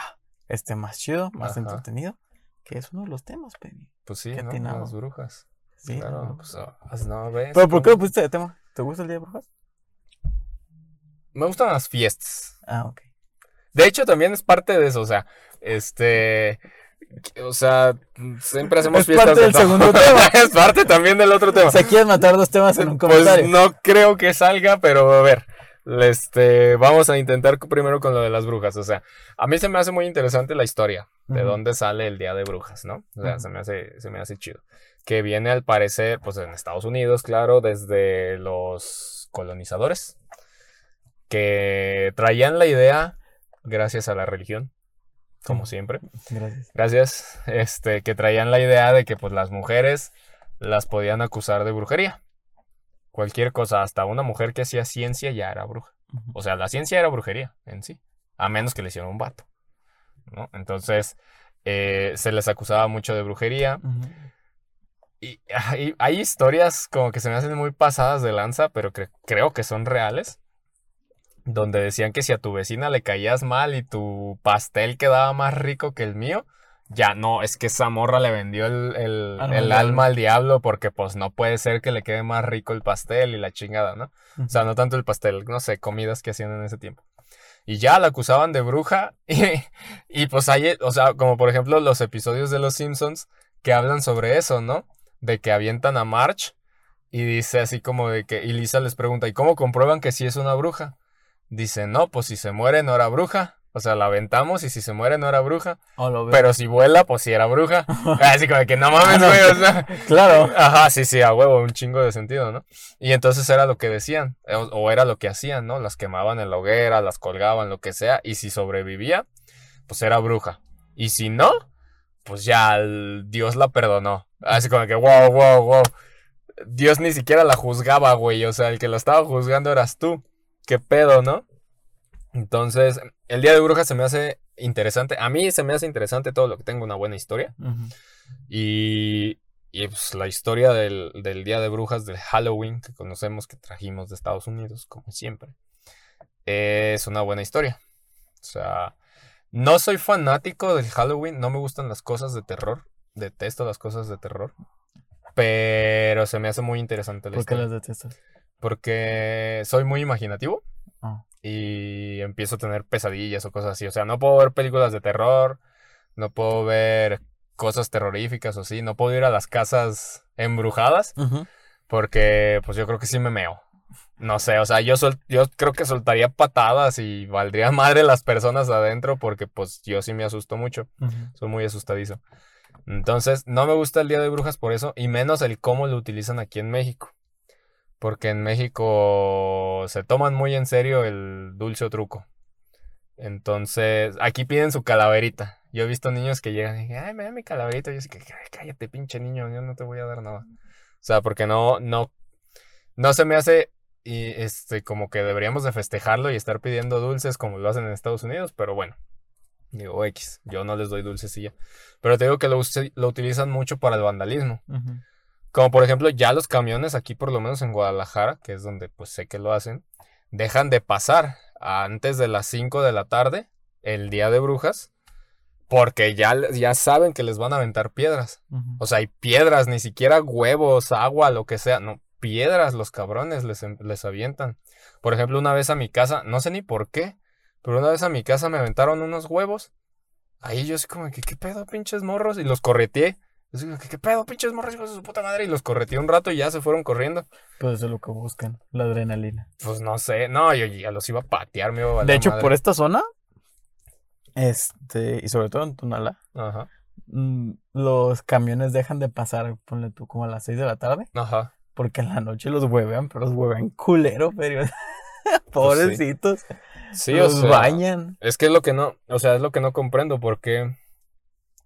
esté más chido, más Ajá. entretenido. Que es uno de los temas, Penny. Pues sí, ¿no? Las brujas. Sí, claro, ¿no? pues ah, no ves. Pero ¿por qué lo pusiste de tema? ¿Te gusta el día de brujas? Me gustan las fiestas. Ah, ok. De hecho, también es parte de eso, o sea, este, o sea, siempre hacemos Es fiestas parte de del segundo tema. es parte también del otro tema. O sea, quieres matar dos temas en un Pues comentario. no creo que salga, pero a ver, este, vamos a intentar primero con lo de las brujas, o sea, a mí se me hace muy interesante la historia, de dónde sale el Día de Brujas, ¿no? O sea, se me hace, se me hace chido. Que viene al parecer, pues en Estados Unidos, claro, desde los colonizadores, que traían la idea, gracias a la religión, como siempre, Gracias. gracias, este, que traían la idea de que pues las mujeres las podían acusar de brujería. Cualquier cosa, hasta una mujer que hacía ciencia ya era bruja. O sea, la ciencia era brujería en sí, a menos que le hicieran un vato. ¿no? Entonces, eh, se les acusaba mucho de brujería. Y hay, hay historias como que se me hacen muy pasadas de lanza, pero cre- creo que son reales. Donde decían que si a tu vecina le caías mal y tu pastel quedaba más rico que el mío, ya no, es que esa morra le vendió el, el- al alma al diablo porque pues no puede ser que le quede más rico el pastel y la chingada, ¿no? O sea, no tanto el pastel, no sé, comidas que hacían en ese tiempo. Y ya la acusaban de bruja. Y, y pues hay, o sea, como por ejemplo los episodios de Los Simpsons que hablan sobre eso, ¿no? De que avientan a March y dice así como de que, y Lisa les pregunta, ¿y cómo comprueban que sí es una bruja? Dice, no, pues si se muere no era bruja. O sea, la aventamos y si se muere no era bruja. O lo veo. Pero si vuela, pues sí era bruja. Así como que no mames, güey, o sea. Claro. Ajá, sí, sí, a huevo, un chingo de sentido, ¿no? Y entonces era lo que decían, o, o era lo que hacían, ¿no? Las quemaban en la hoguera, las colgaban, lo que sea, y si sobrevivía, pues era bruja. Y si no, pues ya el Dios la perdonó. Así como que, wow, wow, wow. Dios ni siquiera la juzgaba, güey. O sea, el que la estaba juzgando eras tú. ¿Qué pedo, no? Entonces, el Día de Brujas se me hace interesante. A mí se me hace interesante todo lo que tenga una buena historia. Y, y, pues la historia del, del Día de Brujas, del Halloween, que conocemos que trajimos de Estados Unidos, como siempre, es una buena historia. O sea, no soy fanático del Halloween, no me gustan las cosas de terror, detesto las cosas de terror, pero se me hace muy interesante la ¿Por qué historia. las detestas? Porque soy muy imaginativo Ah. y empiezo a tener pesadillas o cosas así. O sea, no puedo ver películas de terror, no puedo ver cosas terroríficas o así, no puedo ir a las casas embrujadas porque pues yo creo que sí me meo. No sé, o sea, yo, sol- yo creo que soltaría patadas y valdría madre las personas adentro porque pues yo sí me asusto mucho, soy muy asustadizo. Entonces, no me gusta el Día de Brujas por eso y menos el cómo lo utilizan aquí en México. Porque en México se toman muy en serio el dulce o truco. Entonces, aquí piden su calaverita. Yo he visto niños que llegan y dicen, ay, me da mi calaverita. Y yo que, "Ay, cállate, pinche niño, yo no te voy a dar nada. O sea, porque no, no, no se me hace y este, como que deberíamos de festejarlo y estar pidiendo dulces como lo hacen en Estados Unidos, pero bueno. Digo, X, yo no les doy dulces y. Pero te digo que lo, utilizan mucho para el vandalismo. Como por ejemplo, ya los camiones aquí, por lo menos en Guadalajara, que es donde pues sé que lo hacen, dejan de pasar antes de las 5 de la tarde, el día de brujas, porque ya, ya saben que les van a aventar piedras. O sea, hay piedras, ni siquiera huevos, agua, lo que sea. No, piedras los cabrones les, les avientan. Por ejemplo, una vez a mi casa, no sé ni por qué, pero una vez a mi casa me aventaron unos huevos. Ahí yo así como que, ¿qué pedo, pinches morros? Y los correteé. Así que, ¿qué pedo, pinches morros, hijos de su puta madre? Y los correteé un rato y ya se fueron corriendo. Pues eso es lo que buscan, la adrenalina. Pues no sé, no, yo ya los iba a patear, me iba a De hecho, madre. por esta zona, este, y sobre todo en Tunala, Ajá, mm, los camiones dejan de pasar, ponle tú, como a las 6 de la tarde, ajá. porque en la noche los huevean, pero los huevean culero, pero pobrecitos, Sí, o los sea, bañan. Es que es lo que no, o sea, es lo que no comprendo, porque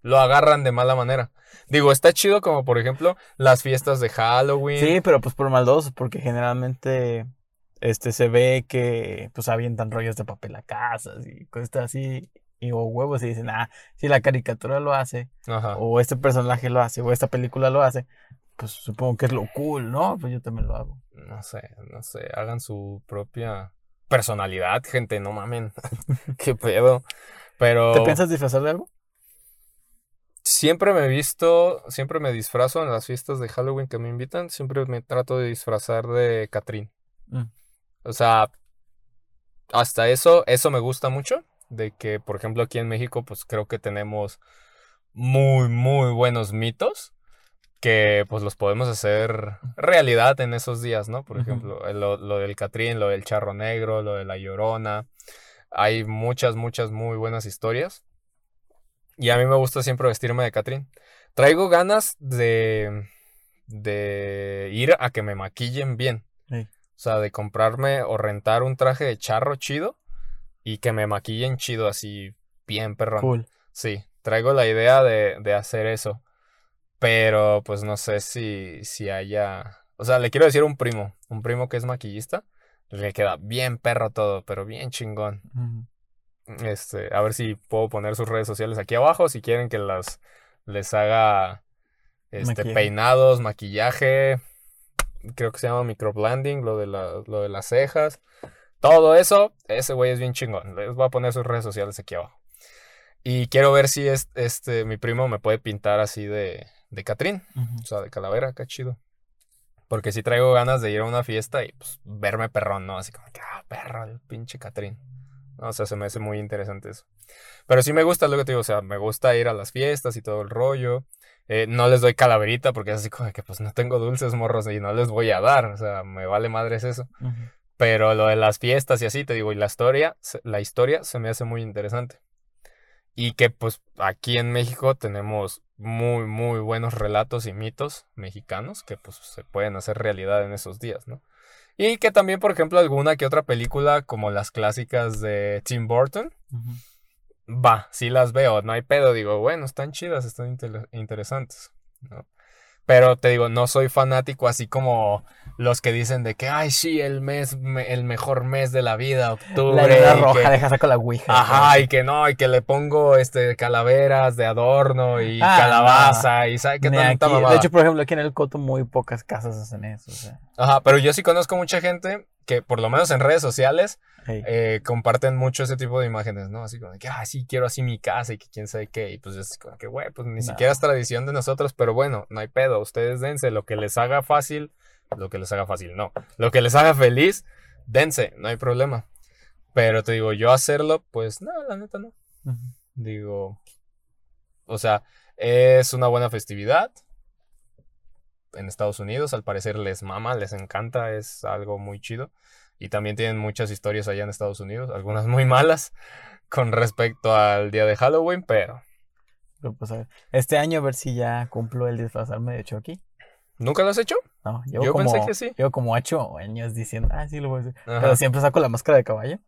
lo agarran de mala manera. Digo, está chido como por ejemplo las fiestas de Halloween. Sí, pero pues por maldosos, porque generalmente este se ve que pues avientan rollos de papel a casas y cosas así, y o huevos y dicen, ah, si la caricatura lo hace, Ajá. o este personaje lo hace, o esta película lo hace, pues supongo que es lo cool, ¿no? Pues yo también lo hago. No sé, no sé, hagan su propia personalidad, gente, no mamen. Qué pedo. Pero ¿Te piensas disfrazar de algo? Siempre me he visto, siempre me disfrazo en las fiestas de Halloween que me invitan, siempre me trato de disfrazar de Catrín. Mm. O sea, hasta eso, eso me gusta mucho. De que, por ejemplo, aquí en México, pues creo que tenemos muy, muy buenos mitos que pues los podemos hacer realidad en esos días, ¿no? Por ejemplo, lo, lo del Catrín, lo del Charro Negro, lo de la Llorona. Hay muchas, muchas muy buenas historias. Y a mí me gusta siempre vestirme de Catrín. Traigo ganas de, de ir a que me maquillen bien. Sí. O sea, de comprarme o rentar un traje de charro chido y que me maquillen chido así, bien perrón. Cool. Sí, traigo la idea de, de hacer eso. Pero pues no sé si, si haya... O sea, le quiero decir a un primo, un primo que es maquillista, le queda bien perro todo, pero bien chingón. Este, a ver si puedo poner sus redes sociales aquí abajo si quieren que las les haga este, Maquillaje. peinados, maquillaje, creo que se llama microblending, lo de la- lo de las cejas, todo eso, ese güey es bien chingón. Les voy a poner sus redes sociales aquí abajo. Y quiero ver si es, este mi primo me puede pintar así de de Catrín, o sea, de calavera, qué chido. Porque sí traigo ganas de ir a una fiesta y pues verme perrón, ¿no? Así como que, ah, perro, el pinche Catrín. O sea, se me hace muy interesante eso. Pero sí me gusta lo que te digo, o sea, me gusta ir a las fiestas y todo el rollo. Eh, no les doy calaverita porque es así como que pues no tengo dulces morros y no les voy a dar. O sea, me vale madres eso. Ujú. Pero lo de las fiestas y así, te digo, y la historia, la historia se me hace muy interesante. Y que pues aquí en México tenemos muy, muy buenos relatos y mitos mexicanos que pues se pueden hacer realidad en esos días, ¿no? Y que también, por ejemplo, alguna que otra película como las clásicas de Tim Burton, va, sí las veo, no hay pedo, digo, bueno, están chidas, están inter- interesantes, ¿no? Pero te digo, no soy fanático así como los que dicen de que, ay, sí, el mes, me- el mejor mes de la vida, octubre. La luna roja, que- deja saco la ouija. Ajá, y que no, y que le pongo este calaveras de adorno y Ah, calabaza y sabe qué Ni tanta mamada. De hecho, por ejemplo, aquí en el Coto muy pocas casas hacen eso. O sea, Ajá, pero yo sí conozco mucha gente que por lo menos en redes sociales hey. eh, comparten mucho ese tipo de imágenes, ¿no? Así como de que, ah, sí, quiero así mi casa y que quién sabe qué. Y pues es como que, güey, pues ni No. siquiera es tradición de nosotros, pero bueno, no hay pedo. Ustedes dense lo que les haga fácil, lo que les haga fácil, no. Lo que les haga feliz, dense, no hay problema. Pero te digo, yo hacerlo, pues no, la neta no. Digo, o sea, es una buena festividad. En Estados Unidos, al parecer les mama, les encanta, es algo muy chido. Y también tienen muchas historias allá en Estados Unidos, algunas muy malas con respecto al día de Halloween, pero Pero, pues, a ver, este año a ver si ya cumplo el disfrazarme de Chucky. ¿nunca lo has hecho? No, Yo como, pensé que sí. Llevo como ocho años diciendo, ah, sí lo voy a hacer. Ajá. Pero siempre saco la máscara de caballo.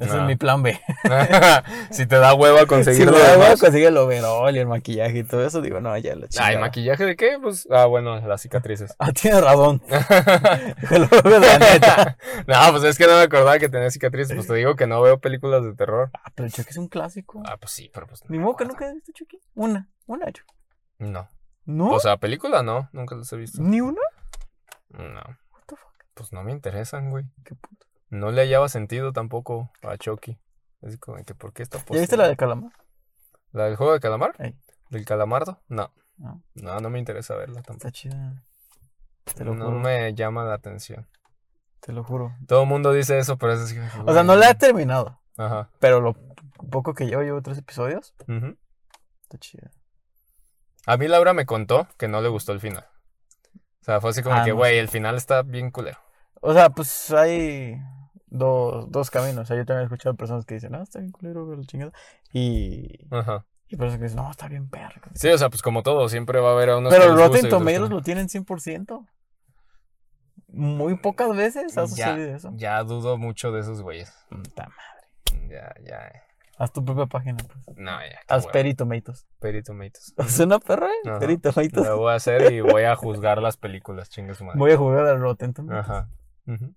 Ese Ah. es mi plan B. si te da hueva conseguir Si lo huevo conseguir el overall y el maquillaje y todo eso, digo, no, ya lo Ay, chingada. ¿maquillaje de qué? Pues, ah, bueno, las cicatrices. Ah, tienes razón. La neta. no, pues es que no me acordaba que tenía cicatrices. Pues te digo que no veo películas de terror. Ah, pero Chucky es un clásico. Ah, pues sí, pero pues no Ni me modo que nunca has visto Chucky. Una, una Chucky. No. ¿No? O sea, película no, nunca las he visto. ¿Ni una? No, What the fuck? pues no me interesan, güey. Qué puto. No le hallaba sentido tampoco a Chucky. Es como que, ¿por qué está ¿Ya viste la de Calamar? ¿La del juego de calamar? Ey. ¿Del calamardo? No. No, No, no me interesa verla tampoco. está chida. Te lo No juro. me llama la atención. Te lo juro. Todo el mundo dice eso, pero es así. O sea, no la he terminado. Ajá. Pero lo poco que llevo, llevo tres episodios. ujú. Está chida. A mí Laura me contó que no le gustó el final. O sea, fue así como Ah, que, güey, el final está bien culero. O sea, pues hay dos, dos caminos. O sea, yo también he escuchado personas que dicen, ah, está bien culero, la chingada. Y, Ajá. y personas que dicen, no, está bien perro. Sí, o sea, pues como todo, siempre va a haber a unos Pero Rotten Tomatoes lo tienen 100%. Muy pocas veces ha sucedido ya, eso. ya dudo mucho de esos güeyes. Puta madre. Ya, ya. eh. Haz tu propia página, pues. No, ya. Haz hueva. Peri Tomatoes. Peri Tomatoes. ¿Es una perra? eh? Ajá. Peri Tomatoes. Lo voy a hacer y voy a juzgar las películas, chingue su madre. Voy a jugar al Rotten Tomatoes. Ajá. Peri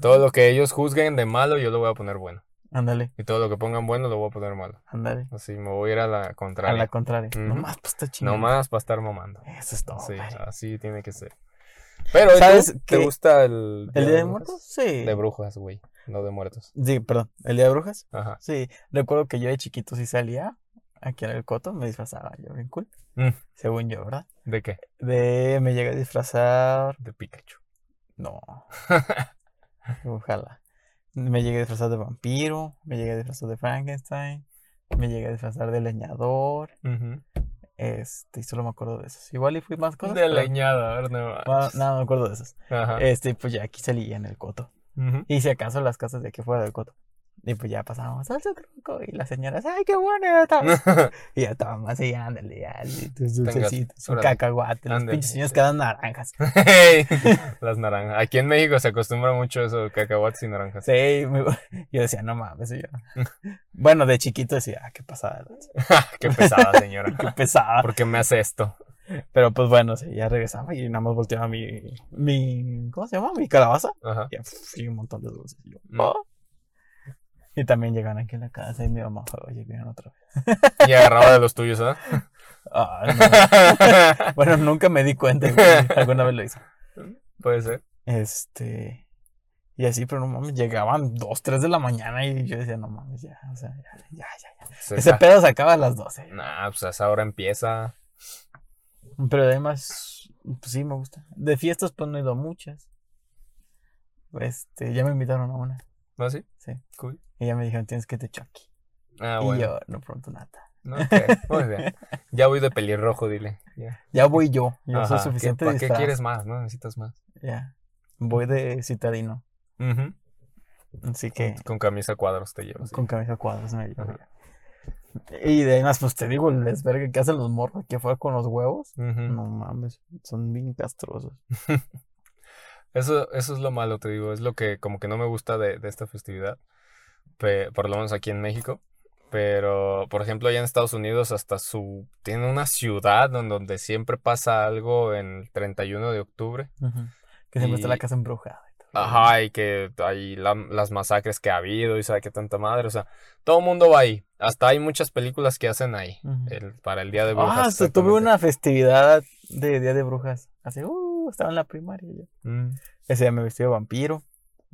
Todo lo que ellos juzguen de malo, yo lo voy a poner bueno. Ándale, Y todo lo que pongan bueno, lo voy a poner malo. ándale. Así me voy a ir a la A contraria. la contraria. Ujú. No más, pues está chingado. No más para estar mamando. Eso es todo. Sí, así tiene que ser. Pero, ¿y ¿Sabes? ¿Te gusta el ¿El Día de? Muertos? Sí. De brujas, güey. No de muertos. Sí, perdón. ¿El Día de Brujas? Ajá. Sí. Recuerdo que yo de chiquito sí salía aquí en el coto, me disfrazaba yo bien cool. Mm. Según yo, ¿verdad? ¿De qué? De me llegué a disfrazar. De Pikachu. No. Ojalá. Me llegué a disfrazar de vampiro, me llegué a disfrazar de Frankenstein, me llegué a disfrazar de leñador. Este, y solo me acuerdo de esos. Igual y fui más cosas. De leñador, no. Manches. no, me acuerdo de esos. Ajá. Este, pues ya aquí salí en el coto. Y si acaso las casas de aquí fuera del coto. Y pues ya pasábamos al truco y las señoras, ¡ay, qué bueno! está". y ya estábamos así, ándale, ya, tus dulcecitos, un cacahuate, los pinches señores que dan naranjas. Las naranjas. Aquí en México se acostumbra mucho eso, cacahuates y naranjas. Sí, muy yo decía, no mames, y yo. bueno, de chiquito decía, ah, qué pasada, Qué pesada, señora. qué pesada. ¿Por qué me hace esto? Pero pues bueno, sí, ya regresaba y nada más volteaba mi, mi, ¿cómo se llama? Mi calabaza. Ajá. Y, pf, y un montón de dulces. Y, yo, Mm. Y también llegaban aquí a la casa y mi mamá, oye, vienen otra vez. Y agarraba de los tuyos, ¿ah? Ah, no. Bueno, nunca me di cuenta, güey, alguna vez lo hice. Puede ser. Este, y así, pero no mames, llegaban dos, tres de la mañana y yo decía, no mames, ya, o sea, ya, ya, ya. ya. Ese pedo se acaba a las 12. Nah, pues a esa hora empieza. Pero además, pues sí me gusta. De fiestas, pues no he ido a muchas. Este, ya me invitaron a una, ¿No sí? sí. Cool. Y ya me dijeron, tienes que te Chucky. Ah, y bueno. yo, no pronto nada. No, ok, Muy bien. Ya voy de pelirrojo, dile. Ya. Ya voy yo, yo Ajá, soy ¿qué- suficiente ¿Para qué quieres más? No necesitas más. Ya, voy de citadino. Así que Con camisa cuadros te llevas. con camisa cuadros me llevo Ajá. Y de además, pues te digo, el desvergue que hacen los morros aquí afuera con los huevos. No mames, son bien castrosos. Eso, eso es lo malo, te digo. Es lo que como que no me gusta de, de esta festividad. Por lo menos aquí en México. Pero, por ejemplo, allá en Estados Unidos, hasta su. Tiene una ciudad en donde siempre pasa algo en el 31 de octubre. Ujú. Que siempre está Y- la casa embrujada. Ajá, y que hay la- las masacres que ha habido y sabe qué tanta madre. O sea, todo el mundo va ahí. Hasta hay muchas películas que hacen ahí. Ujú. el- para el Día de Brujas. Ah, hasta tuve una festividad de Día de Brujas. Así, uh, estaba en la primaria. yo. Mm. Ese día me vestí de vampiro.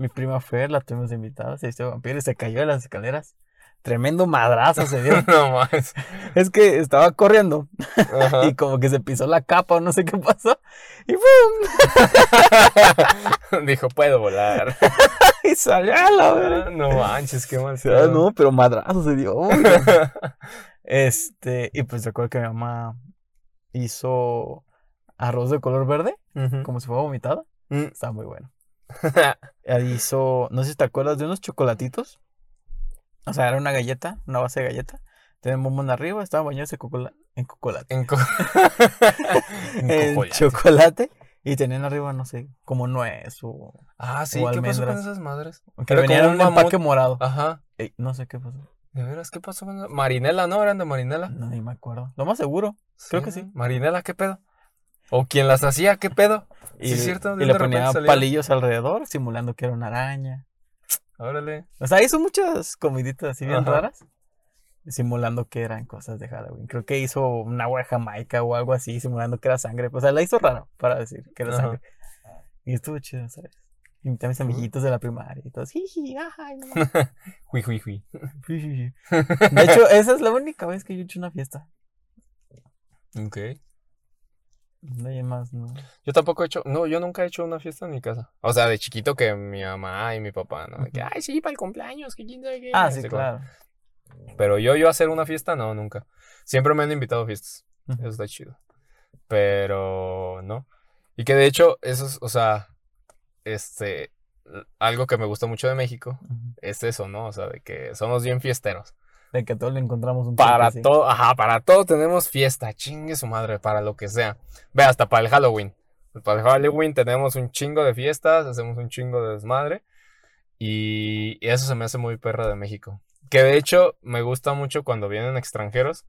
Mi prima Fer la tuvimos invitada, se de vampiro y se cayó de las escaleras. Tremendo madrazo se dio. no más. es que estaba corriendo Ajá. y como que se pisó la capa o no sé qué pasó. Y ¡pum! Dijo, puedo volar. Y salió a la verga. Ah, no manches, qué mal. Ah, no, pero madrazo se dio. Este, y pues recuerdo que mi mamá hizo arroz de color verde, como si fuera vomitada. Mm. Estaba muy bueno. Hizo, no sé si te acuerdas de unos chocolatitos. O sea, era una galleta, una base de galleta. Tenía un bombón arriba, estaba bañado en cocola- en chocolate. En, co- chocolate. Y tenían arriba, no sé, como nuez o... Ah, sí, o ¿qué pasó con esas madres? Que Era venía en como un un empaque mamut. morado. Ajá. Ey, no sé qué pasó. ¿De veras qué pasó con? Marinela, ¿no? ¿Eran de Marinela? No, ni me acuerdo. Lo más seguro. Creo que sí. Marinela, ¿qué pedo? ¿O quién las hacía? ¿Qué pedo? Y, Sí, es cierto, y de le ponía palillos alrededor, simulando que era una araña. Órale. O sea, hizo muchas comiditas así bien Ajá. raras. Simulando que eran cosas de Halloween. Creo que hizo una agua de Jamaica o algo así, simulando que era sangre. O sea, la hizo raro para decir que era Ajá. sangre. Y estuvo chido, ¿sabes? Invité a mis amiguitos de la primaria y todos, jiji, ajá, no mames". Hui, hui, hui. Jiji. De hecho, esa es la única vez que yo he hecho una fiesta. Ok. Nadie más, no. Yo tampoco he hecho, no, yo nunca he hecho una fiesta en mi casa. O sea, de chiquito que mi mamá y mi papá, ¿no? Que, ay, sí, para el cumpleaños, que quién sabe qué. Ah, sí, claro. Pero yo, yo hacer una fiesta, no, nunca. Siempre me han invitado a fiestas. Eso está chido. Pero no. Y que de hecho, eso es, o sea, este, algo que me gusta mucho de México es eso, ¿no? O sea, de que somos bien fiesteros. De que todos le encontramos un Para todo, ajá, para todo tenemos fiesta, chingue su madre, para lo que sea. Ve, hasta para el Halloween. Para el Halloween tenemos un chingo de fiestas, hacemos un chingo de desmadre. Y, y eso se me hace muy perra de México. Que de hecho me gusta mucho cuando vienen extranjeros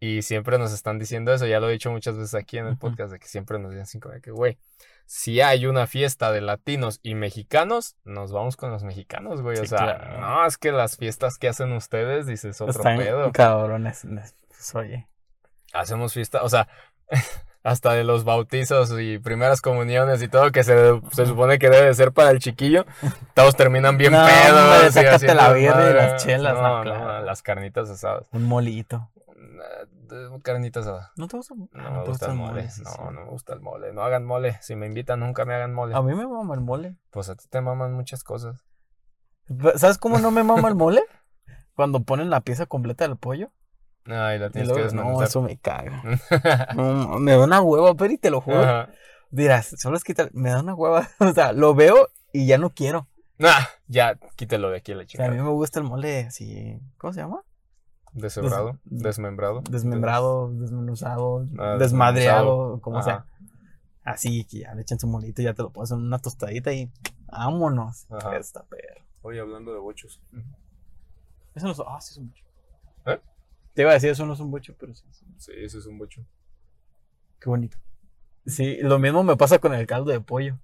y siempre nos están diciendo eso. Ya lo he dicho muchas veces aquí en el podcast, de que siempre nos dicen como de que, güey, si hay una fiesta de latinos y mexicanos, nos vamos con los mexicanos, güey. o sea, claro. no, es que las fiestas que hacen ustedes, dices otro Están pedo. cabrones. Pues, oye. Hacemos fiesta, o sea, hasta de los bautizos y primeras comuniones y todo que se, se supone que debe de ser para el chiquillo, todos terminan bien No, pedos. hombre, sácate la birria y las chelas, no, claro. las carnitas asadas. Un molito. Eh, Carnitas asadas. ¿No te gusta? No Ah, me te gusta el mole. no, sí. no me gusta el mole. No hagan mole. Si me invitan, nunca me hagan mole. A mí me mama el mole. Pues a ti te maman muchas cosas. ¿Sabes cómo no me mama el mole? Cuando ponen la pieza completa del pollo. Ay, la tienes que luego, no, desmenuzar. eso me caga. No, me da una hueva, pero y te lo juro. Ajá. Dirás, solo es quitar, me da una hueva. O sea, lo veo y ya no quiero. Nah, ya, quítelo de aquí la O sea, a mí chica. me gusta el mole así. ¿Cómo se llama? Deshebrado, des- desmembrado. Desmembrado, desmenuzado, Ah, desmadreado, como Ajá. sea. Así que ya le echan su molito y ya te lo pones en una tostadita y vámonos. Ajá. Esta perro. Hoy hablando de bochos. Eso no es. Ah, sí es un bucho. ¿Eh? Te iba a decir, eso no es un bucho, pero sí. sí. Sí, ese es un bocho. Qué bonito. Sí, lo mismo me pasa con el caldo de pollo.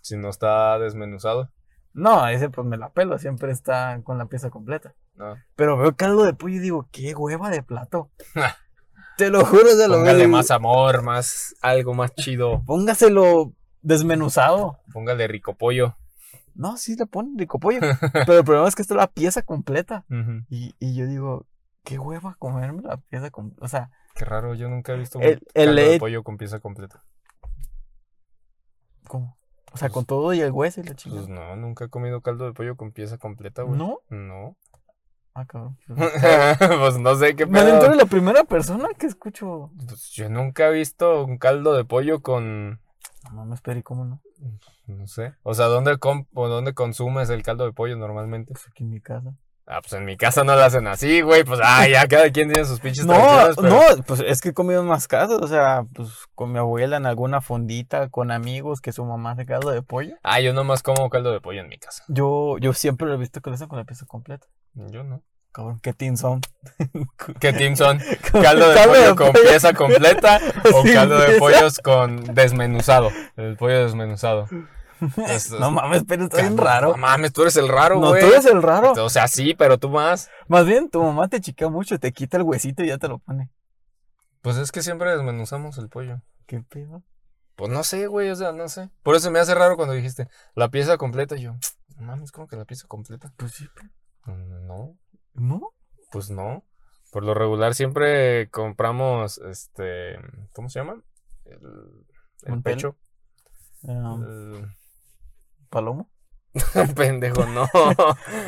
Si no está desmenuzado. No, ese pues me la pelo, siempre está con la pieza completa. No. Pero veo caldo de pollo y digo, qué hueva de plato. Te lo juro, se lo Póngale veo. más amor, más algo más chido. Póngaselo desmenuzado. Póngale rico pollo. No, sí le ponen rico pollo. pero el problema es que está la pieza completa. Y, y yo digo, qué hueva comerme la pieza completa. O sea, Qué raro, yo nunca he visto un El- el caldo de pollo con pieza completa. ¿cómo? O sea, con todo y el hueso y la Pues chingada. no, nunca he comido caldo de pollo con pieza completa, güey. ¿No? No. Ah, cabrón. pues no sé qué pedo. tú eres la primera persona que escucho. Pues yo nunca he visto un caldo de pollo con. No mames, pero ¿y cómo no? No sé. O sea, ¿dónde, com- o dónde consumes el caldo de pollo normalmente? Pues aquí en mi casa. Ah, pues en mi casa no lo hacen así, güey. Pues, ah, ya cada quien tiene sus pinches No, pero- no, pues es que he comido en más casas, o sea, pues con mi abuela en alguna fondita, con amigos que su mamá hace caldo de pollo. Ah, yo nomás como caldo de pollo en mi casa. Yo, yo siempre lo he visto que lo hacen con la pieza completa. Yo no. Cabrón, qué team son. ¿Qué team son? ¿Caldo de pollo con pieza completa o caldo de pollos con desmenuzado? El pollo desmenuzado. No mames, pero está bien No raro. mames, tú eres el raro, No, güey. tú eres el raro. O sea, sí, pero tú más. Más bien, tu mamá te chica mucho, te quita el huesito y ya te lo pone. Pues es que siempre desmenuzamos el pollo. ¿Qué pedo? Pues no sé, güey, o sea, no sé. Por eso me hace raro cuando dijiste la pieza completa. y Yo, no mames, ¿cómo que la pieza completa? Pues sí, pero- No, ¿no? pues no. Por lo regular siempre compramos, este, ¿cómo se llama? El, el ¿Un pecho. Ah, El- ¿Palomo? pendejo, no.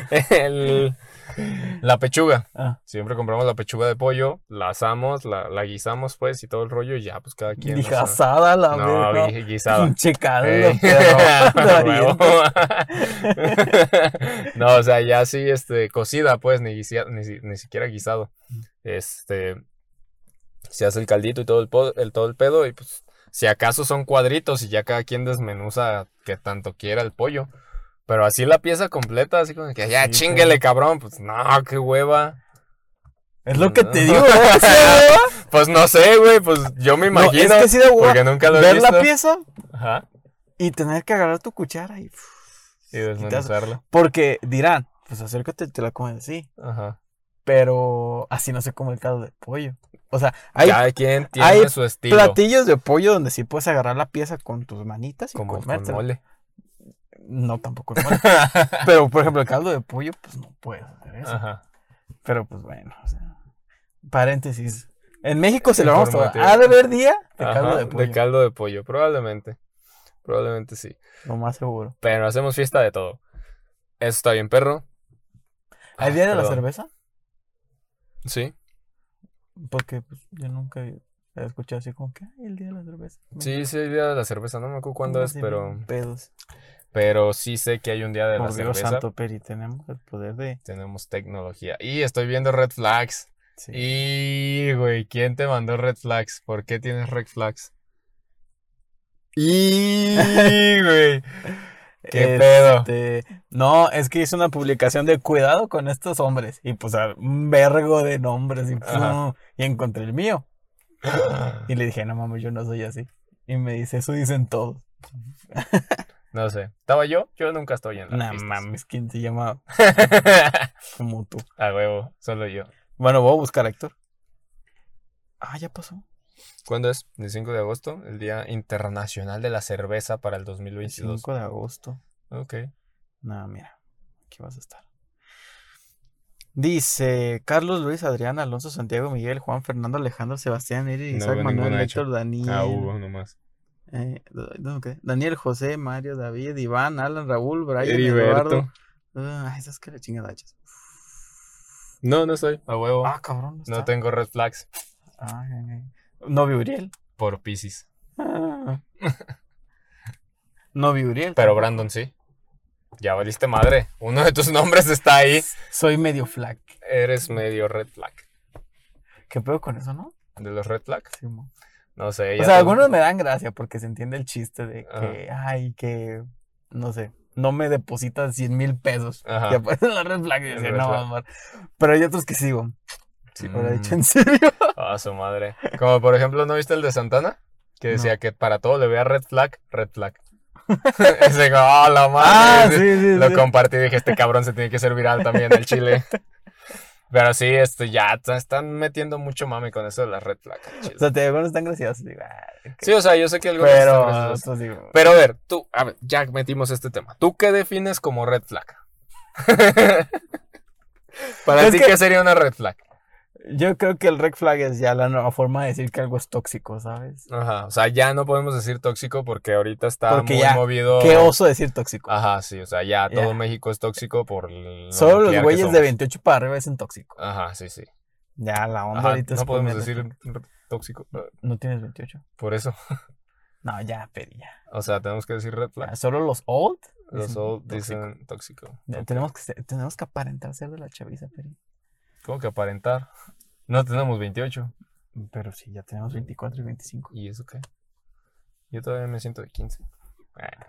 El- la pechuga. Ah, Siempre compramos la pechuga de pollo, la asamos, la, la guisamos, pues, y todo el rollo, y ya, pues cada quien. dije asada la no, verga. gui- guisada. Perro. Huevo. no, o sea, ya sí, este, cocida, pues, ni, guisia- ni, ni siquiera guisado. Este, se hace el caldito y todo el, el, todo el pedo, y pues, si acaso son cuadritos y ya cada quien desmenuza que tanto quiera el pollo. Pero así la pieza completa, así como que ya Sí, chinguele, cabrón, pues no, qué hueva. Es lo que te No. digo, ¿no? ¿Sí de hueva? Pues no sé, güey, pues yo me No, imagino. es que sí de hueva. porque nunca lo he Ver visto. la pieza Ajá. y tener que agarrar tu cuchara y... Y desmenuzarla. Porque dirán, pues acércate y te la comes así. Ajá. Pero así no se come el caldo de pollo. O sea, hay Cada quien tiene hay su estilo. platillos de pollo donde sí puedes agarrar la pieza con tus manitas y como con comértela. mole. No, tampoco es mole. Pero, por ejemplo, el caldo de pollo, pues no puedes hacer eso. Ajá. Pero, pues bueno, o sea, paréntesis. En México celebramos todo. Informativo. Ha de haber día de Ajá, caldo de pollo. caldo de pollo, probablemente. Probablemente sí. Lo más seguro. Pero hacemos fiesta de todo. Eso está bien, perro. ¿Hay Ah, día de la cerveza? Sí. Porque pues, yo nunca he escuchado así como que, ay, el día de la cerveza. Sí, sí hay día de la cerveza. No me acuerdo cuándo es, pero, Pedos. pero sí sé que hay un día de la Por Dios cerveza. santo, Peri, tenemos el poder de... Tenemos tecnología. Y estoy viendo red flags. Sí. Y, güey, ¿quién te mandó red flags? ¿Por qué tienes red flags? Y, güey. ¿Qué pedo? Este, No, es que hice una publicación de cuidado con estos hombres. Y pues un vergo de nombres. Y, pum, y encontré el mío. Y le dije, no mames, yo no soy así. Y me dice, eso dicen todos. No sé. ¿Estaba yo? Yo nunca estoy en No la mames, ¿quién se llama como tú? A huevo, solo yo. Bueno, voy a buscar a Héctor. Ah, ya pasó. ¿Cuándo es? El 5 de agosto, el Día Internacional de la Cerveza para el 2022. 5 de agosto. Ok. No, mira, aquí vas a estar. Dice Carlos Luis Adrián Alonso Santiago Miguel Juan Fernando Alejandro Sebastián Eri No Isaac Manuel. Héctor Daniel Ah, hubo nomás. eh, no, ¿qué? Daniel José Mario David Iván Alan Raúl Brian Heriberto. Eduardo ah esas que la chingada hachas. No, no estoy. A huevo. ah cabrón no tengo red flags Ah, ay, ay. novio Uriel por Pisces. Ah. novio Uriel Pero Brandon sí. Ya valiste madre. Uno de tus nombres está ahí. Soy medio flag. Eres medio red flag. ¿Qué pedo con eso, no? ¿De los red flags? Sí, mo. No sé. O ya sea, te- algunos me dan gracia porque se entiende el chiste de que, ay, que, no sé, no me depositas 100 mil pesos. Ajá. Y aparecen las red flags y red no, flag. amor. Pero hay otros que sigo. Sí, lo he Mm. dicho en serio. Ah, su madre. Como por ejemplo, ¿no viste el de Santana? Que decía que para todo le vea red flag, red flag. Ese, oh, la madre. Ah, sí, sí, Lo sí. compartí y dije, este cabrón se tiene que ser viral también el chile. Pero sí, este, ya están metiendo mucho mame con eso de las red flag. al chile. O sea, te algunos están graciosos. Digo, ok. Sí, o sea, yo sé que algunos están pero, graciosos. otros digo, Pero a ver, tú, a ver, ya metimos este tema. ¿Tú qué defines como red flag? Para ti, que- ¿qué sería una red flag? Yo creo que el red flag es ya la nueva forma de decir que algo es tóxico, ¿sabes? Ajá, o sea, ya no podemos decir tóxico porque ahorita está Porque muy ya, movido. Qué oso decir tóxico. Ajá, sí, o sea, ya todo. México es tóxico por lo Solo los güeyes de somos. 28 para arriba dicen tóxico. Ajá, sí, sí. Ya, la onda Ajá, ahorita es no podemos decir tóxico. No tienes 28. Por eso. No, ya, pero ya. O sea, tenemos que decir red flag. Solo los old. Los dicen old tóxico. dicen tóxico. Ya. Tenemos que, tenemos que aparentar ser de la chaviza, Peri. ¿Cómo que aparentar? No tenemos 28. Pero sí, ya tenemos 24 y 25. ¿Y eso qué? Yo todavía me siento de 15.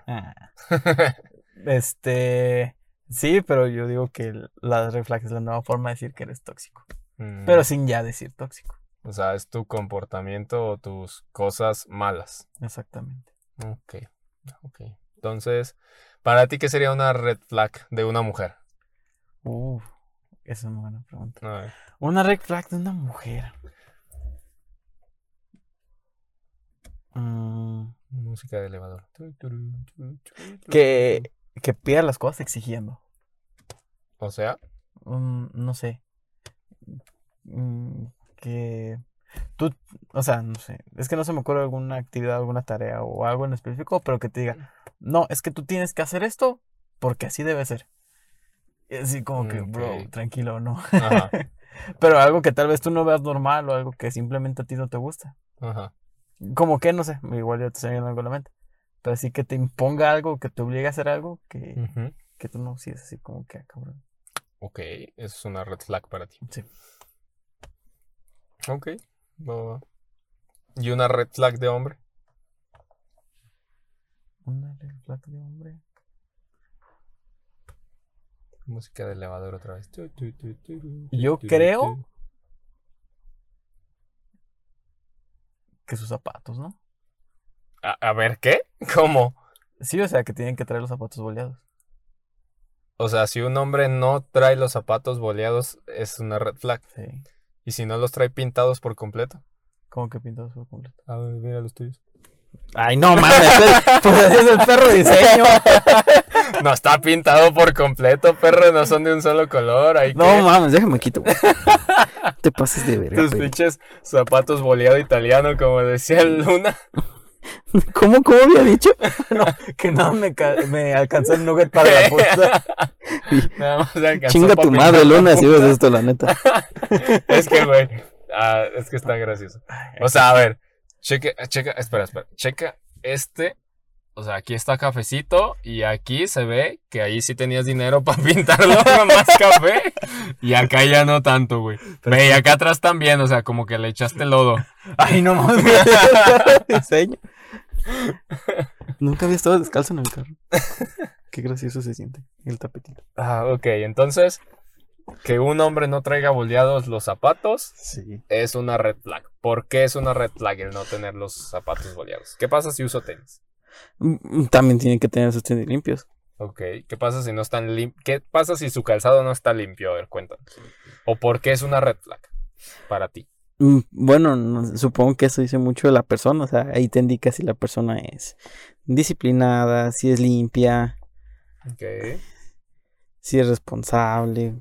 Ah. Este. Sí, pero yo digo que el- la red flag es la nueva forma de decir que eres tóxico. Mm, Pero sin ya decir tóxico. O sea, es tu comportamiento o tus cosas malas. Exactamente. Ok, ok. Entonces, ¿para ti qué sería una red flag de una mujer? Uf, esa es una buena pregunta. Una red flag de una mujer. Mm, Música de elevador. que, que pida las cosas exigiendo. O sea, Mm, no sé. Mm, que tú, o sea, no sé. Es que no se me ocurre alguna actividad, alguna tarea o algo en específico, pero que te diga, no, es que tú tienes que hacer esto porque así debe ser. Y así como que, bro, tranquilo, no. ajá, Pero algo que tal vez tú no veas normal o algo que simplemente a ti no te gusta. ajá. Como que, no sé, igual ya te estoy viendo algo en la mente. Pero sí que te imponga algo, que te obligue a hacer algo que, que tú no, sí es así como que, ah, cabrón. Ok, eso es una red flag para ti. Sí. Ok, va. ¿Y una red flag de hombre? Una red flag de hombre. Música de elevador otra vez. Tu, tu, tu, tu, tu, Yo creo-. Que sus zapatos, ¿no? A, a ver, ¿qué? ¿Cómo? Sí, o sea, que tienen que traer los zapatos boleados. O sea, si un hombre no trae los zapatos boleados, es una red flag. Sí. Y si no los trae pintados por completo. Como que pintados por completo. A ver, mira los tuyos. Ay, no mames. pues es el perro diseño. No está pintado por completo, perro, no son de un solo color. Hay No que... mames, déjame quito. Te pases de verga, Tus pinches zapatos boleado italiano, como decía Luna. ¿Cómo, cómo había dicho? que no me, me alcanzó el nugget para la puta. Nada más alcanzó Chinga tu madre, Luna, si ves esto, la neta. Es que, güey, ah, es que está gracioso. O sea, a ver, checa, checa, espera, espera, checa este. O sea, aquí está cafecito y aquí se ve que ahí sí tenías dinero para pintarlo con más café. Y acá ya no tanto, güey. Ve, y acá atrás también, o sea, como que le echaste lodo. Ay, no mames. Diseño. Nunca había estado descalzo en el carro. Qué gracioso se siente el tapetito. Ah, ok, entonces, que un hombre no traiga boleados los zapatos Sí. es una red flag. ¿Por qué es una red flag el no tener los zapatos boleados? ¿Qué pasa si uso tenis? Mm, También tienen que tener sus tenis limpios. Ok, ¿qué pasa si no están lim- ¿Qué pasa si su calzado no está limpio? A ver, cuéntanos. ¿O por qué es una red flag para ti? Mm, Bueno, no- supongo que eso dice mucho de la persona. O sea, ahí te indica si la persona es disciplinada, si es limpia, Ok. si es responsable,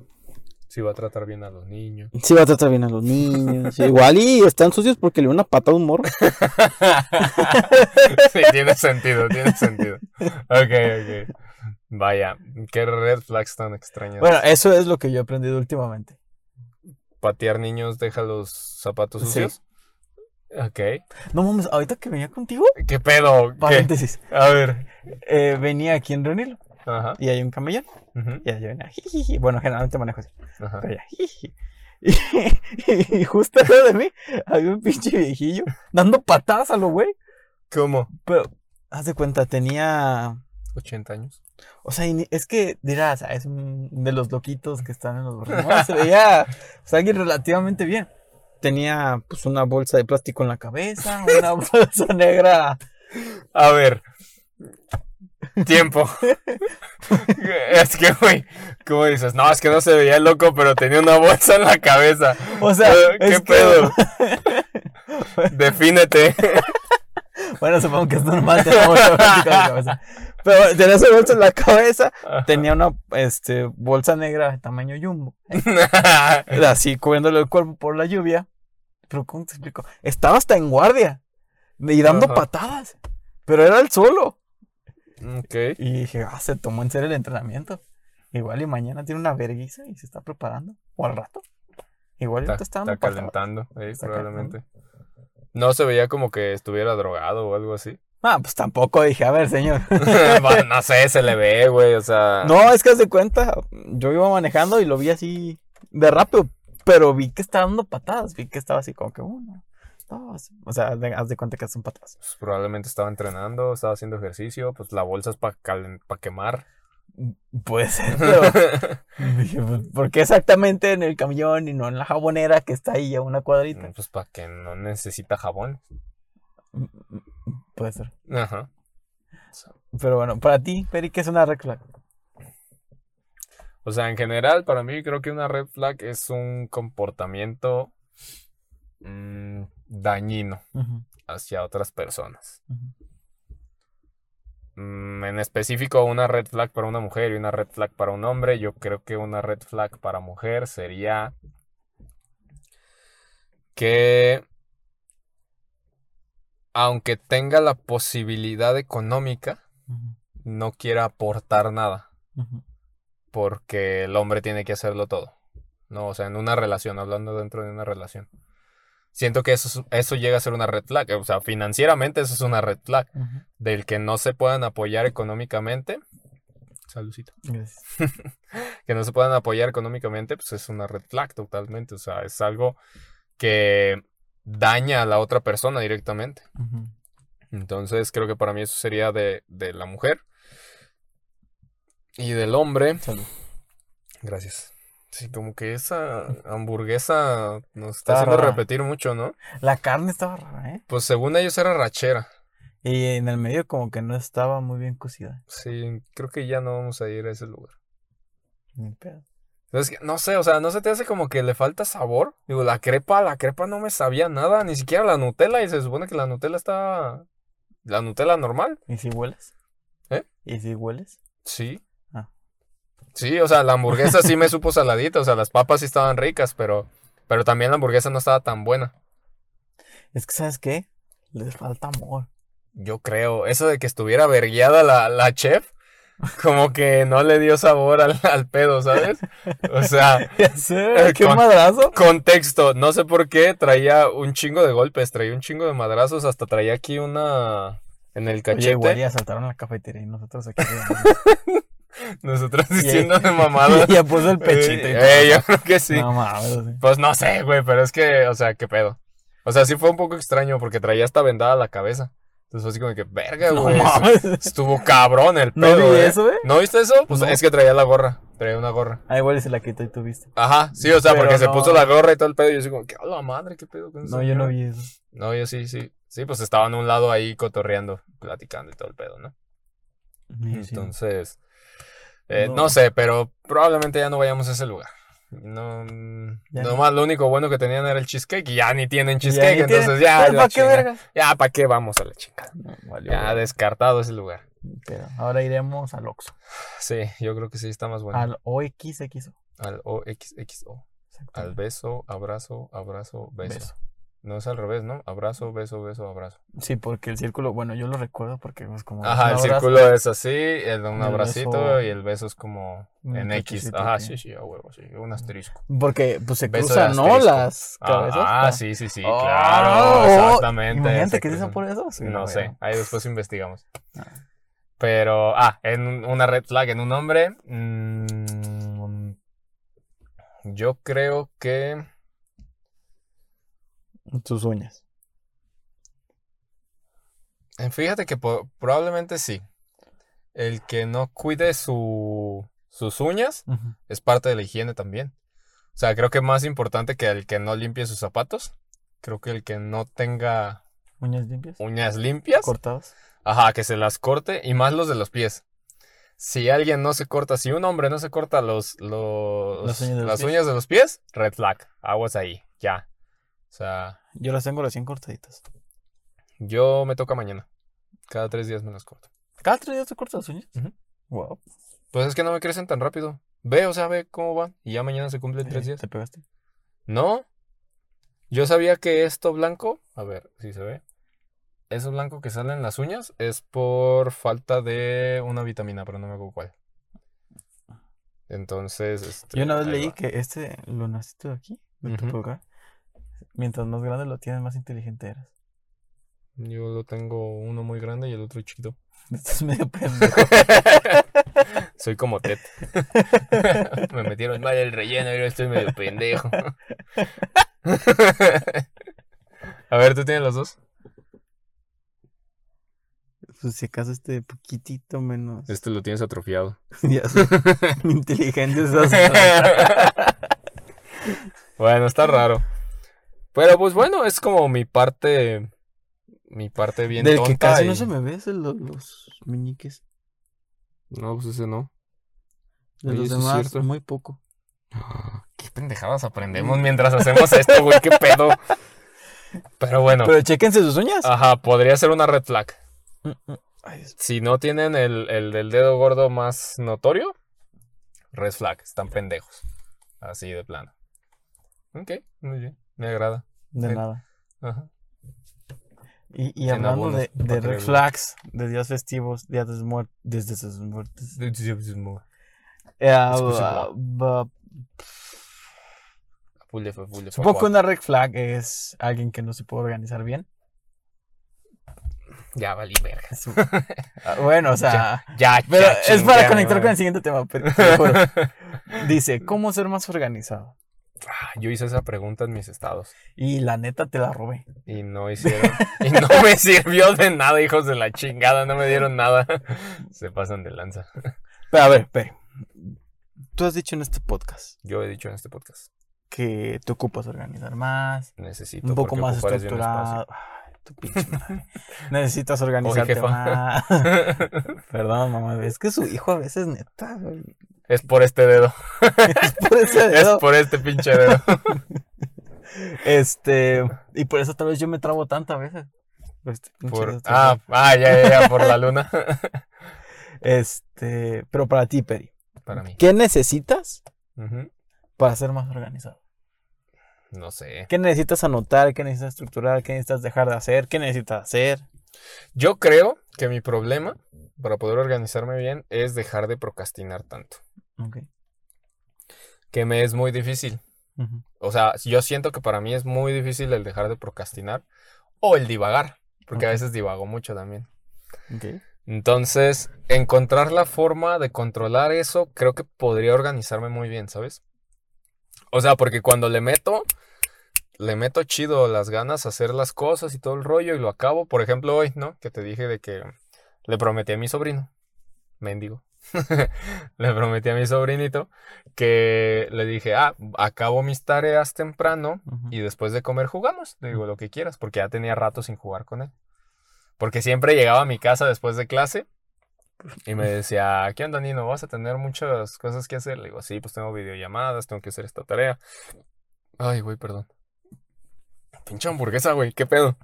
Si va a tratar bien a los niños. si va a tratar bien a los niños. Igual y están sucios porque le dio una pata a un morro. sí, tiene sentido, tiene sentido. Ok, ok. Vaya, qué red flags tan extrañas. Bueno, eso es lo que yo he aprendido últimamente. Patear niños deja los zapatos Sí. sucios. Ok. No mames, ahorita que venía contigo, ¿Qué pedo? ¿Qué? paréntesis, A ver. eh, venía aquí en reunirlo. Ajá. y hay un camellón. Y yo venía, jijiji. Bueno, generalmente manejo así. ajá. Pero ya, jiji. Y, y justo al lado de mí había un pinche viejillo dando patadas a lo güey. ¿Cómo? Pero, haz de cuenta, tenía. 80 años. O sea, es que dirás, es de los loquitos que están en los. No, se veía o sea, alguien relativamente bien. Tenía pues una bolsa de plástico en la cabeza, una bolsa negra. A ver. Tiempo. es que, güey, ¿cómo dices? No, es que no se veía loco, pero tenía una bolsa en la cabeza. O sea, Eh, ¿Qué es que- pedo? Defínete. Bueno, supongo que es normal tener una bolsa en la cabeza. Pero tenía esa bolsa en la cabeza, tenía una este, bolsa negra de tamaño jumbo. Así cubriéndole el cuerpo por la lluvia. Pero ¿cómo te explico? Estaba hasta en guardia. Y dando Ajá. patadas. Pero era el solo. Ok. Y dije, ah, se tomó en serio el entrenamiento. Igual y mañana tiene una verguiza y se está preparando. O al rato. Igual Está, está dando está calentando, eh, Está probablemente. No se veía como que estuviera drogado o algo así. Ah, pues tampoco dije, a ver, señor. Bueno, no sé, se le ve, güey, o sea. no, es que haz de cuenta, yo iba manejando y lo vi así de rápido. Pero vi que estaba dando patadas. Vi que estaba así como que uno, O sea, de- haz de cuenta que son patadas. pues, probablemente estaba entrenando, estaba haciendo ejercicio, pues la bolsa es para quemar. Puede ser, pero. pues, ¿por qué exactamente en el camión y no en la jabonera que está ahí a una cuadrita? pues para que no necesita jabón. Puede ser. Ajá. Pero bueno, para ti, Peri, ¿qué es una red flag? O sea, en general, para mí creo que una red flag es un comportamiento mm, dañino hacia otras personas. Mm, en específico, una red flag para una mujer y una red flag para un hombre. Yo creo que una red flag para mujer sería que aunque tenga la posibilidad económica, no quiera aportar nada. porque el hombre tiene que hacerlo todo. No, o sea, en una relación, hablando dentro de una relación. Siento que eso, es- eso llega a ser una red flag. O sea, financieramente eso es una red flag. Del que no se puedan apoyar económicamente. Saludcita. Gracias. Que no se puedan apoyar económicamente, pues es una red flag totalmente. O sea, es algo que daña a la otra persona directamente. Entonces, creo que para mí eso sería de, de la mujer. Y del hombre. Salud. Gracias. Sí, como que esa hamburguesa nos Está está haciendo rara. repetir mucho, ¿no? La carne estaba rara, ¿eh? Pues según ellos era rachera. Y en el medio como que no estaba muy bien cocida. Sí, creo que ya no vamos a ir a ese lugar. Ni pedo. Es que, no sé, o sea, ¿no se te hace como que le falta sabor? Digo, la crepa, la crepa no me sabía nada, ni siquiera la Nutella, y se supone que la Nutella está... ¿La Nutella normal? ¿Y si hueles? ¿Eh? ¿Y si hueles? Sí. Sí, o sea, la hamburguesa sí me supo saladita, o sea, las papas sí estaban ricas, pero, pero también la hamburguesa no estaba tan buena. Es que, ¿sabes qué? Les falta amor. Yo creo, eso de que estuviera vergueada la, la chef, como que no le dio sabor al, al pedo, ¿sabes? O sea, Ya sé, qué Con- madrazo. contexto, no sé por qué traía un chingo de golpes, traía un chingo de madrazos, hasta traía aquí una en el Oye, cachete. igual ya saltaron a la cafetería y nosotros aquí. Nosotros diciendo de mamada. Y ya puso el pechito y Eh, todo. eh, yo creo que sí. No mames. sí. Pues no sé, güey, pero es que, o sea, qué pedo. O sea, sí fue un poco extraño porque traía hasta vendada la cabeza. Entonces fue así como que, verga, No güey. mames. Estuvo cabrón el ¿No pedo. vi eh. eso, eh? ¿No viste eso? Pues No. es que traía la gorra. Traía una gorra. Ah, igual y se la quitó y tú viste. Ajá, sí, o sea, Pero porque se no. puso la gorra y todo el pedo. Y yo así como, ¿qué a la madre? ¿Qué pedo con eso? No, yo no vi eso. No, yo sí, sí. Sí, pues estaban a un lado ahí cotorreando, platicando y todo el pedo, ¿no? Sí, sí. Eh, No. no. sé, pero probablemente ya no vayamos a ese lugar. No, Ya nomás lo único bueno que tenían era el cheesecake y ya ni tienen Ya ni cheesecake, entonces ya, Pues, ¿Para qué verga? ya, ¿para qué vamos a la chingada? Valió, Ya verga. descartado ese lugar. Pero ahora iremos al Oxxo. Sí, yo creo que sí está más bueno. Al OXXO. Al OXXO. Al beso, abrazo, abrazo, beso. Beso. No es al revés, ¿no? Abrazo, beso, beso, abrazo. Sí, porque el círculo, bueno, yo lo recuerdo porque es como. Ajá, el abrazo. círculo es así, el un El abracito beso- y el beso es como en X. Ajá, sí, sí, a huevo, sí, un asterisco. Porque pues se Beso cruzan, ¿no? Las cabezas. Ah, ah, sí, sí, sí, Oh, claro, oh, exactamente. Imagínate que se cruzan. por eso. Sí, No sé, ahí después investigamos. Ah. Pero, ah, en un- una red flag en un hombre. mm, yo creo que. Tus uñas. eh, Fíjate que probablemente sí. El que no cuide su, sus uñas es parte de la higiene también. O sea, creo que más importante que el que no limpie sus zapatos. Creo que el que no tenga Uñas limpias. uñas limpias. Cortadas. Ajá, que se las corte y más los de los pies. Si alguien no se corta, si un hombre no se corta los, los Las uñas de los las uñas de los pies, red flag. Aguas ahí, ya. O sea, Yo las tengo recién cortaditas. yo me toca mañana. Cada tres días me las corto. ¿Cada tres días te cortas las uñas? Wow. Pues es que no me crecen tan rápido. Ve, o sea, ve cómo van. Y ya mañana se cumplen tres Eh, días. ¿Te pegaste? No. Yo sabía que esto blanco, a ver si se ve. Eso blanco que sale en las uñas es por falta de una vitamina, pero no me acuerdo cuál. Entonces, este, Yo una vez leí va. que este lunacito de aquí, de tu Ujú. Mientras más grande lo tienes, más inteligente eres. Yo lo tengo uno muy grande y el otro chiquito. Estás medio pendejo. Soy como Ted. me metieron mal el relleno y ahora estoy medio pendejo. A ver, ¿tú tienes los dos? Pues si acaso este poquitito menos. Este lo tienes atrofiado. ya sé. inteligente estás. Bueno, está raro. Pero pues bueno, es como mi parte. Mi parte bien Del tonta. que casi no se me ve los, los meñiques. No, pues ese no. De Oye, los demás, muy poco. Qué pendejadas aprendemos mientras hacemos esto, güey. Qué pedo. Pero bueno. Pero chéquense sus uñas. Ajá, podría ser una red flag. Mm, mm. Ay, Si no tienen el, el del dedo gordo más notorio, red flag. Están pendejos. Así de plano. Ok, muy bien. Me agrada. de Sí. nada. Ajá. Y, y hablando abonos, de, de red flags, de días festivos, días de muertos, desde sus muertes. Eh, Escucha, ah, ba- Full F, full F, Supongo que una red flag es alguien que no se puede organizar bien. Ya valí verga. Ah, bueno, o sea, Ya, pero ya, es para conectar con el siguiente tema. pero. Dice, ¿cómo ser más organizado? Ah, Yo hice esa pregunta en mis estados Y la neta te la robé. y no hicieron. y no me sirvió de nada, hijos de la chingada. No me dieron nada. Se pasan de lanza. Pero a ver, espere. Tú has dicho en este podcast Yo he dicho en este podcast. que te ocupas organizar más, Necesito un poco más de un estructurado. Ay, tu pinche madre. Necesitas organizarte jefa. más. Perdón, mamá. Es que su hijo a veces neta, güey. es por este dedo. Es por ese Es dedo. por este pinche dedo. Este. Y por eso tal vez yo me trabo tanto a veces. Este pinche Por- dedo, ah, ah, ya, ya, ya, por la luna. Este. Pero para ti, Peri. Para mí. ¿Qué necesitas para ser más organizado? No sé. ¿Qué necesitas anotar? ¿Qué necesitas estructurar? ¿Qué necesitas dejar de hacer? ¿Qué necesitas hacer? Yo creo que mi problema para poder organizarme bien es dejar de procrastinar tanto. Ok. Que me es muy difícil. O sea, yo siento que para mí es muy difícil el dejar de procrastinar o el divagar, porque a veces divago mucho también. Ok. Entonces, encontrar la forma de controlar eso, creo que podría organizarme muy bien, ¿sabes? O sea, porque cuando le meto, le meto chido las ganas a hacer las cosas y todo el rollo y lo acabo. Por ejemplo, hoy, ¿no? Que te dije de que le prometí a mi sobrino, mendigo, le prometí a mi sobrinito que le dije, ah, acabo mis tareas temprano y después de comer jugamos. Le digo lo que quieras, porque ya tenía rato sin jugar con él. Porque siempre llegaba a mi casa después de clase y me decía, ¿qué onda, Nino? ¿Vas a tener muchas cosas que hacer? Le digo, sí, pues tengo videollamadas, tengo que hacer esta tarea. Ay, güey, perdón. Pinche hamburguesa, güey, ¿qué pedo?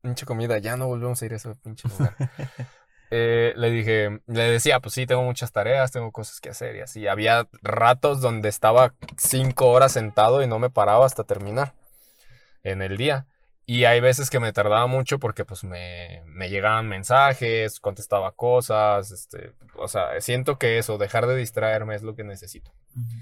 Pinche comida, ya no volvemos a ir a ese pinche lugar. Eh, le dije, le decía, pues sí, tengo muchas tareas, tengo cosas que hacer y así. Había ratos donde estaba cinco horas sentado y no me paraba hasta terminar en el día. Y hay veces que me tardaba mucho porque pues me, me llegaban mensajes, contestaba cosas, este, o sea, siento que eso, dejar de distraerme es lo que necesito. Ujú.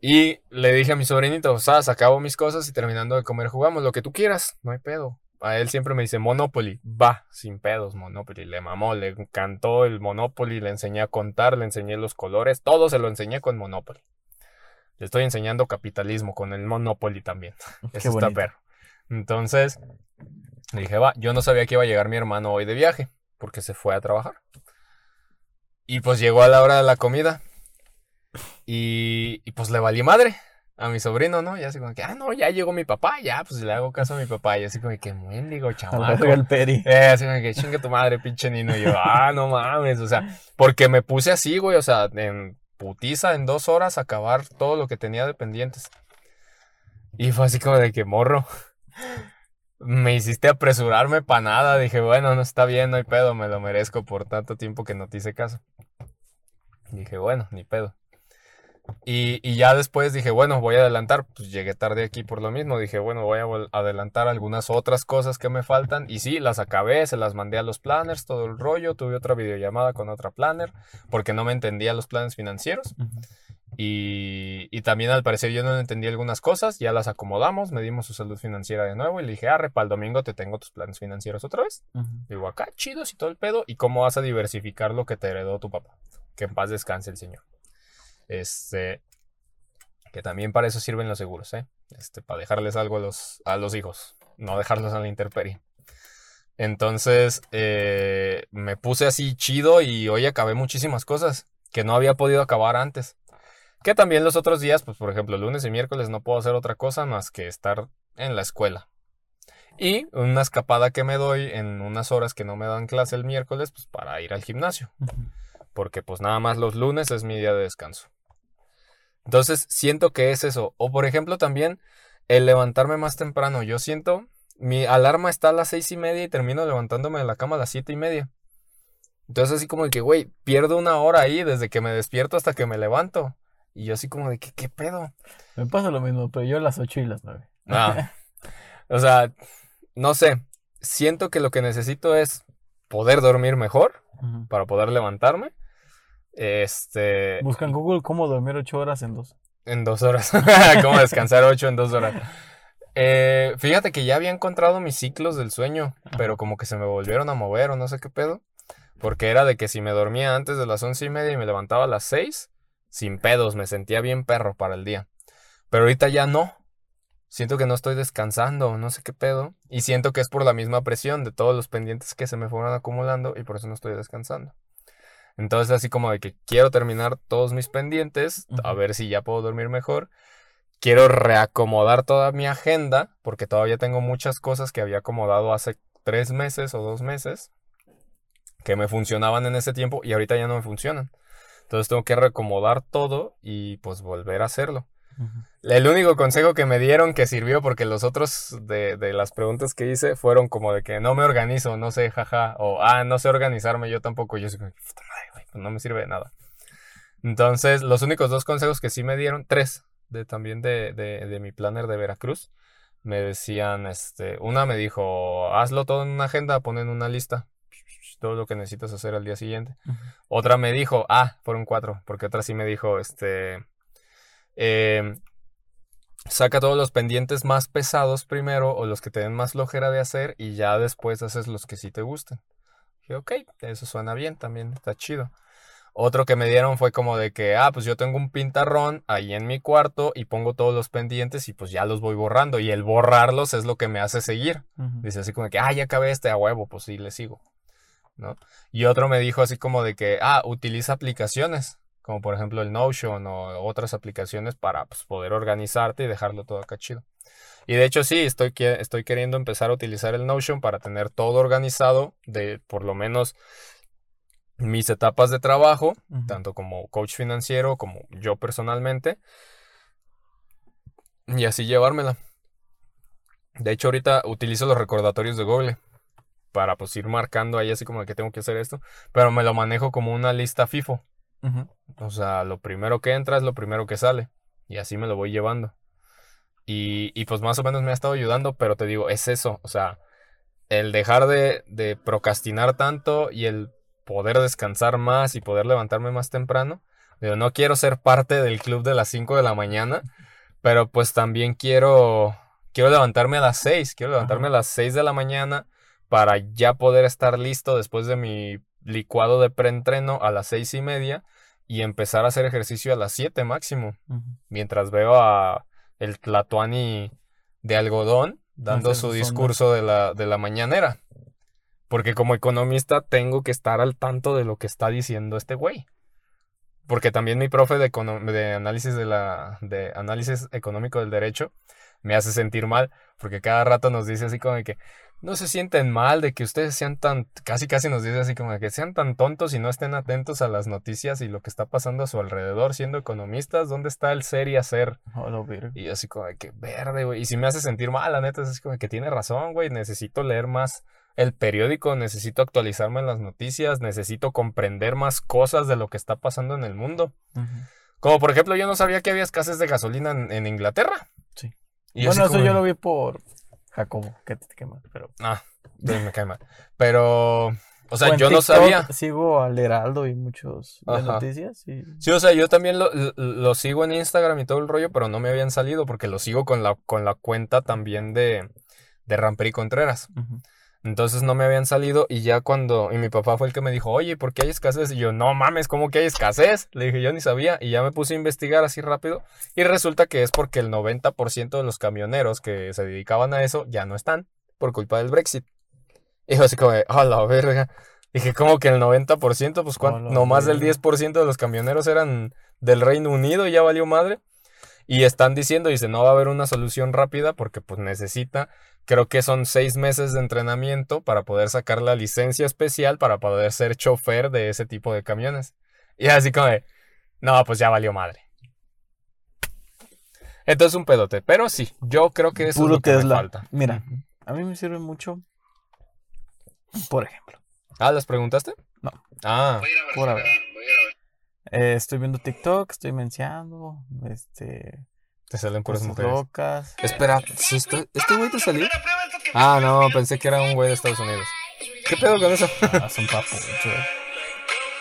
Y le dije a mi sobrinito, sabes, acabo mis cosas y terminando de comer jugamos lo que tú quieras, no hay pedo. a él siempre me dice Monopoly, va, sin pedos, Monopoly, le mamó, le encantó el Monopoly, le enseñé a contar, le enseñé los colores, todo se lo enseñé con Monopoly. Le estoy enseñando capitalismo con el Monopoly también. Qué Eso está bonito. perro. Entonces, dije, va, yo no sabía que iba a llegar mi hermano hoy de viaje, porque se fue a trabajar. Y pues llegó a la hora de la comida. Y, y pues le valí madre a mi sobrino, ¿no? Y así como que, ah, no, ya llegó mi papá, ya, pues le hago caso a mi papá. Y así como que, mendigo, chamaco. el peri. Eh, así como que chinga tu madre, pinche Nino. Y yo, ah, no mames, o sea, porque me puse así, güey, o sea, en putiza, en dos horas, acabar todo lo que tenía de pendientes. Y fue así como de que morro. Me hiciste apresurarme para nada. Dije, bueno, no está bien, no hay pedo, me lo merezco por tanto tiempo que no te hice caso. Dije, bueno, ni pedo. Y, y ya después dije, bueno, voy a adelantar. Pues llegué tarde aquí por lo mismo. Dije, bueno, voy a adelantar algunas otras cosas que me faltan. Y sí, las acabé, se las mandé a los planners, todo el rollo. Tuve otra videollamada con otra planner porque no me entendía los planes financieros. Y, y también al parecer yo no entendí algunas cosas, ya las acomodamos, medimos su salud financiera de nuevo y le dije, arre, para el domingo te tengo tus planes financieros otra vez. Digo, acá, chidos y todo el pedo, y cómo vas a diversificar lo que te heredó tu papá. Que en paz descanse el señor. Este, que también para eso sirven los seguros, ¿eh? Este, para dejarles algo a los, a los hijos, no dejarlos a la intemperie. Entonces, eh, me puse así chido y hoy acabé muchísimas cosas que no había podido acabar antes. Que también los otros días, pues por ejemplo, lunes y miércoles no puedo hacer otra cosa más que estar en la escuela. Y una escapada que me doy en unas horas que no me dan clase el miércoles, pues para ir al gimnasio. Porque pues nada más los lunes es mi día de descanso. Entonces siento que es eso. O por ejemplo también el levantarme más temprano. Yo siento, mi alarma está a las seis y media y termino levantándome de la cama a las siete y media. Entonces así como de que, güey, pierdo una hora ahí desde que me despierto hasta que me levanto. Y yo así como de que, ¿qué pedo? Me pasa lo mismo, pero yo las 8 y las 9. Ah, o sea, no sé. Siento que lo que necesito es poder dormir mejor para poder levantarme. Este, Busca en Google cómo dormir 8 horas en dos. en dos horas. ¿Cómo descansar ocho en dos horas? Eh, fíjate que ya había encontrado mis ciclos del sueño, pero como que se me volvieron a mover o no sé qué pedo. Porque era de que si me dormía antes de las once y media y me levantaba a las seis, sin pedos, me sentía bien perro para el día. Pero ahorita ya no. Siento que no estoy descansando, no sé qué pedo. Y siento que es por la misma presión de todos los pendientes que se me fueron acumulando y por eso no estoy descansando. Entonces así como de que quiero terminar todos mis pendientes, a ver si ya puedo dormir mejor. Quiero reacomodar toda mi agenda porque todavía tengo muchas cosas que había acomodado hace tres meses o dos meses que me funcionaban en ese tiempo y ahorita ya no me funcionan. Entonces tengo que reacomodar todo y pues volver a hacerlo. El único consejo que me dieron que sirvió, porque los otros de, de las preguntas que hice fueron como de que no me organizo, no sé, jaja, o ah, no sé organizarme yo tampoco. Yo soy como, puta madre, güey, pues no me sirve de nada. Entonces, los únicos dos consejos que sí me dieron, tres, de también de, de, de mi planner de Veracruz, me decían, este, una me dijo, hazlo todo en una agenda, pon en una lista todo lo que necesitas hacer al día siguiente. Otra me dijo, ah, fueron cuatro, porque otra sí me dijo, este, eh, saca todos los pendientes más pesados primero o los que te den más flojera de hacer y ya después haces los que sí te gusten. Dije, ok, eso suena bien también, está chido. Otro que me dieron fue como de que, ah, pues yo tengo un pintarrón ahí en mi cuarto y pongo todos los pendientes y pues ya los voy borrando. Y el borrarlos es lo que me hace seguir. Dice así como que, ah, ya acabé este a huevo, pues sí, le sigo. ¿No? Y otro me dijo así como de que, ah, utiliza aplicaciones, como por ejemplo el Notion o otras aplicaciones para pues, poder organizarte y dejarlo todo acá chido. Y de hecho sí, estoy, estoy queriendo empezar a utilizar el Notion para tener todo organizado de por lo menos mis etapas de trabajo, tanto como coach financiero como yo personalmente, y así llevármela. De hecho, ahorita utilizo los recordatorios de Google para pues ir marcando ahí así como que tengo que hacer esto, pero me lo manejo como una lista FIFO. Ujú. O sea, lo primero que entra es lo primero que sale. Y así me lo voy llevando. Y, y pues más o menos me ha estado ayudando, pero te digo, es eso. O sea, el dejar de, de procrastinar tanto y el poder descansar más y poder levantarme más temprano. Digo, no quiero ser parte del club de las 5 de la mañana, pero pues también quiero, quiero levantarme a las 6, quiero levantarme a las 6 de la mañana para ya poder estar listo después de mi licuado de preentreno a las seis y media y empezar a hacer ejercicio a las 7 máximo, mientras veo a el Tlatuani de algodón dando su discurso de la, de la mañanera. Porque como economista tengo que estar al tanto de lo que está diciendo este güey. Porque también mi profe de, de análisis de la de análisis económico del derecho me hace sentir mal porque cada rato nos dice así como que no se sienten mal de que ustedes sean tan casi casi nos dice así como que sean tan tontos y no estén atentos a las noticias y lo que está pasando a su alrededor siendo economistas, ¿dónde está el ser y hacer? Oh. Y yo así como de que verde, güey. Y si me hace sentir mal, la neta, es así como de que tiene razón, güey. Necesito leer más el periódico, necesito actualizarme en las noticias, necesito comprender más cosas de lo que está pasando en el mundo. Como por ejemplo, yo no sabía que había escasez de gasolina en, en Inglaterra. Sí. Y Bueno, eso como yo lo vi por Jacobo, que te quema, pero... Ah, entonces me cae mal. Pero, o sea, O yo no sabía. Sigo al Heraldo y muchos de noticias y... Sí, o sea, yo también lo, lo- sigo en Instagram y todo el rollo, pero no me habían salido porque lo sigo con la, con la cuenta también de, de Ramperi Contreras. Ujú. Entonces no me habían salido y ya cuando... Y mi papá fue el que me dijo, oye, ¿por qué hay escasez? Y yo, no mames, ¿cómo que hay escasez? Le dije, yo ni sabía. Y ya me puse a investigar así rápido. Y resulta que es porque el 90% de los camioneros que se dedicaban a eso ya no están por culpa del Brexit. Y yo así como, a la verga. Dije, ¿cómo que el 90%? Pues la no más del verga. 10% de los camioneros eran del Reino Unido y ya valió madre. Y están diciendo, dice, no va a haber una solución rápida porque pues necesita, creo que son seis meses de entrenamiento para poder sacar la licencia especial para poder ser chofer de ese tipo de camiones. Y así como de, no, pues ya valió madre. Entonces un pedote, pero sí, yo creo que eso Puro es lo que me Tesla. falta. Mira, a mí me sirve mucho, por ejemplo, Ah, ¿las preguntaste? No. Ah, por ver. Eh, estoy viendo TikTok, estoy mencionando, este, te salen puras mujeres. locas. Espera, ¿sí ¿este, ¿este güey te salió? Ah, no, pensé que era un güey de Estados Unidos. ¿Qué pedo con eso? Ah, son papuchos.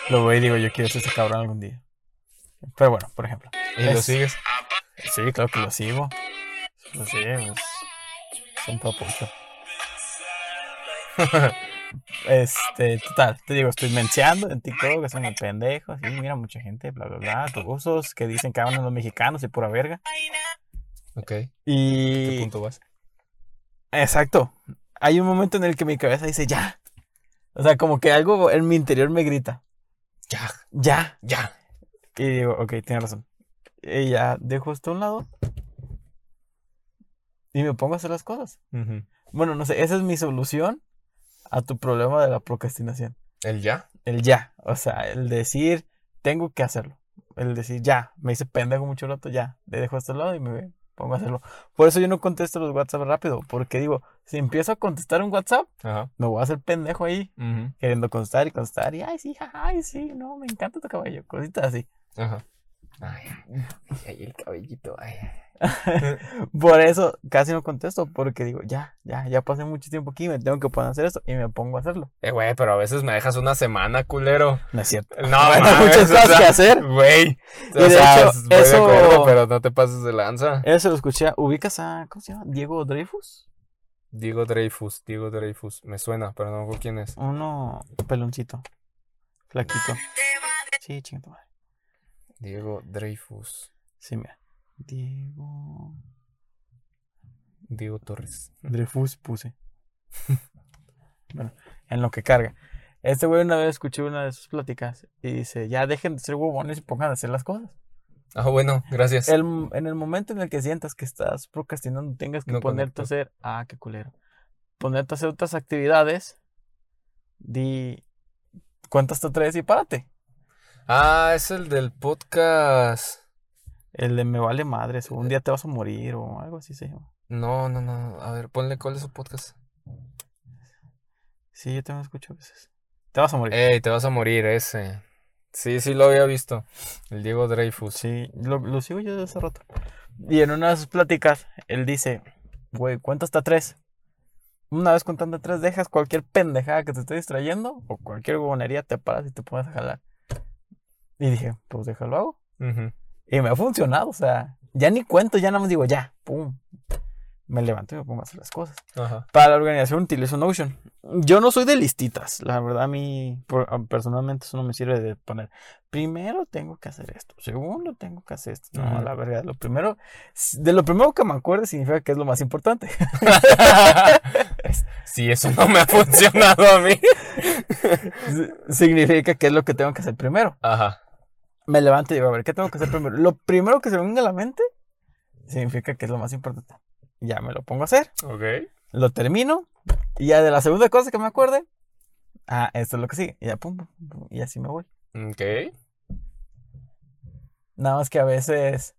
Lo veo y digo, yo quiero ser ese cabrón algún día. Pero bueno, por ejemplo. ¿Y lo Es- sigues? Sí, claro que lo sigo. Lo sigo. Son papucho. Este, total, te digo, estoy mencionando en TikTok, que son muy pendejos, mira, mucha gente, bla, bla, bla, rusos que dicen que hablan los mexicanos y pura verga. Ok, ¿qué Y, punto vas? exacto, hay un momento en el que mi cabeza dice, ya. O sea, como que algo en mi interior me grita, Ya, ya. ya. Y digo, ok, tienes razón. Y ya dejo esto a un lado y me pongo a hacer las cosas. Ujú. Bueno, no sé, esa es mi solución a tu problema de la procrastinación. ¿El ya? El ya, o sea, el decir, tengo que hacerlo. El decir, ya, me hice pendejo mucho rato, ya, le dejo esto al lado y me pongo a hacerlo. Por eso yo no contesto los WhatsApp rápido, porque digo, si empiezo a contestar un WhatsApp, Ajá. me voy a hacer pendejo ahí, queriendo contestar y contestar, y ay, sí, ay, sí, no, me encanta tu cabello, cositas así. Ajá. Ay, ay, el cabellito, ay. Por eso casi no contesto, porque digo, ya, ya, ya pasé mucho tiempo aquí, me tengo que poner a hacer esto y me pongo a hacerlo. Eh, güey, pero a veces me dejas una semana, culero. No es cierto. No, Bueno, mames, muchas o cosas sea, que hacer. Güey. Y de hecho, estoy de eso- acuerdo, pero no te pases de lanza. Eso lo escuché. ¿Ubicas a, ¿cómo se llama? Diego Dreyfus? Diego Dreyfus, Diego Dreyfus. Me suena, pero no sé quién es. Uno peloncito, flaquito. Sí, chinga tu madre. Diego Dreyfus. Sí, mira. Diego Diego Torres. Dreyfus puse. bueno, en lo que carga. Este güey una vez escuché una de sus pláticas y dice, ya dejen de ser huevones y pongan a hacer las cosas. Ah, bueno, gracias. El- en el momento en el que sientas que estás procrastinando, tengas que No ponerte conecto. a hacer, ah, qué culero, ponerte a hacer otras actividades, di, cuenta hasta tres y párate. Ah, es el del podcast. El de me vale madres, o un día te vas a morir, o algo así se llama. No, no, no. A ver, ponle cuál es su podcast. Sí, yo también lo escucho a veces. Te vas a morir. Ey, te vas a morir ese. Sí, sí lo había visto. El Diego Dreyfus. Sí, lo, lo sigo yo desde hace rato. Y en una de sus pláticas, él dice, güey, cuenta hasta tres. Una vez contando tres, dejas cualquier pendejada que te esté distrayendo, o cualquier huevonería, te paras y te pones a jalar. Y dije, pues déjalo hago. Ujú. Y me ha funcionado, o sea, ya ni cuento, ya nada más digo, ya, pum. me levanto y me pongo a hacer las cosas. Ajá. Para la organización utilizo Notion. Yo no soy de listitas, la verdad a mí personalmente eso no me sirve de poner, primero tengo que hacer esto, segundo tengo que hacer esto. No, la verdad, lo primero, de lo primero que me acuerdo significa que es lo más importante. sí, eso no me ha funcionado a mí. significa que es lo que tengo que hacer primero. Ajá. Me levanto y digo, a ver, ¿qué tengo que hacer primero? Lo primero que se me venga a la mente significa que es lo más importante. Ya me lo pongo a hacer, Ok. lo termino y ya de la segunda cosa que me acuerde, ah, esto es lo que sigue. Y ya pum, pum, pum, y así me voy. Ok. Nada más que a veces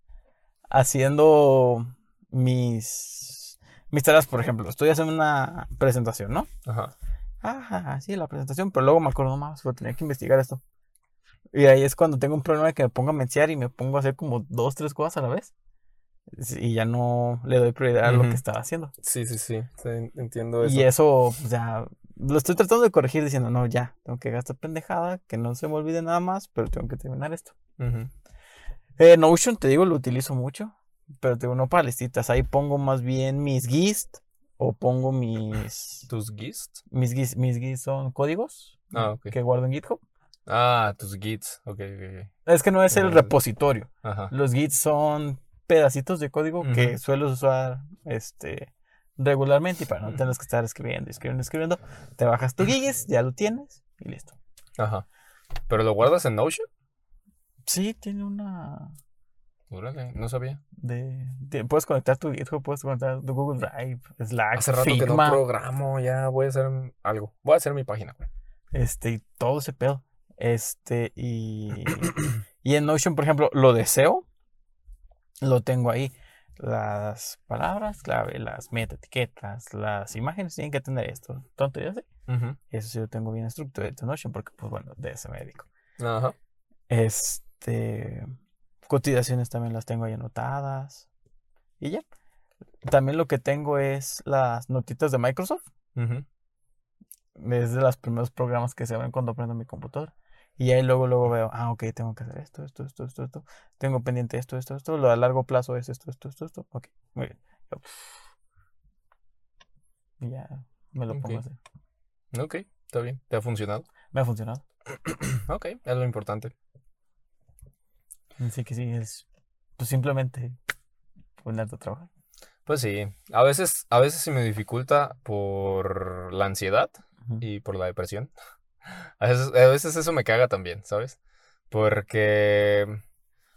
haciendo mis, mis tareas, por ejemplo, estoy haciendo una presentación, ¿no? Ajá. Ah, sí, la presentación, pero luego me acuerdo más, voy a tener que investigar esto. Y ahí es cuando tengo un problema de que me pongo a mensear y me pongo a hacer como dos, tres cosas a la vez. Y ya no le doy prioridad a lo que estaba haciendo. Sí, sí, sí. sí, entiendo eso. Y eso, pues ya, lo estoy tratando de corregir diciendo, no, ya, tengo que gastar pendejada, que no se me olvide nada más, pero tengo que terminar esto. Ujú. Eh, Notion, te digo, lo utilizo mucho, pero te digo, no para listitas. Ahí pongo más bien mis GIST o pongo mis. ¿Tus GIST? Mis GIST, mis GIST son códigos Ah, ok. que guardo en GitHub. Ah, tus gits. Ok, ok, ok. Es que no es el repositorio. Ajá. Los GIST son pedacitos de código que suelo usar este, regularmente y para no tener que estar escribiendo, escribiendo, escribiendo. Te bajas tu GIST, ya lo tienes y listo. Ajá. ¿Pero lo guardas en Notion? Sí, tiene una. Órale, no sabía. De, de- puedes conectar tu GitHub, puedes conectar tu Google Drive, Slack, Hace rato que no Figma. programo, ya voy a hacer algo. Voy a hacer mi página. güey. Este, y todo ese pedo. Este, y, y en Notion, por ejemplo, lo deseo, lo tengo ahí. Las palabras clave, las meta etiquetas, las imágenes tienen que tener esto. Tonto, ya sé. Eso sí lo tengo bien estructurado en Notion porque, pues bueno, de ese me dedico. Ajá. Este, cotizaciones también las tengo ahí anotadas. Y ya. También lo que tengo es las notitas de Microsoft. Es de los primeros programas que se abren cuando prendo mi computadora. Y ahí luego, luego veo, ah, ok, tengo que hacer esto, esto, esto, esto, esto. Tengo pendiente esto, esto, esto. Lo a largo plazo es esto, esto, esto, esto. Ok, muy bien. Yo, Y ya me lo pongo Ok. así. Ok, está bien. ¿Te ha funcionado? Me ha funcionado. Ok, es lo importante. Así que sí, es pues simplemente ponerte a trabajar. Pues sí, a veces, a veces se me dificulta por la ansiedad y por la depresión. A veces, a veces eso me caga también, ¿sabes? Porque,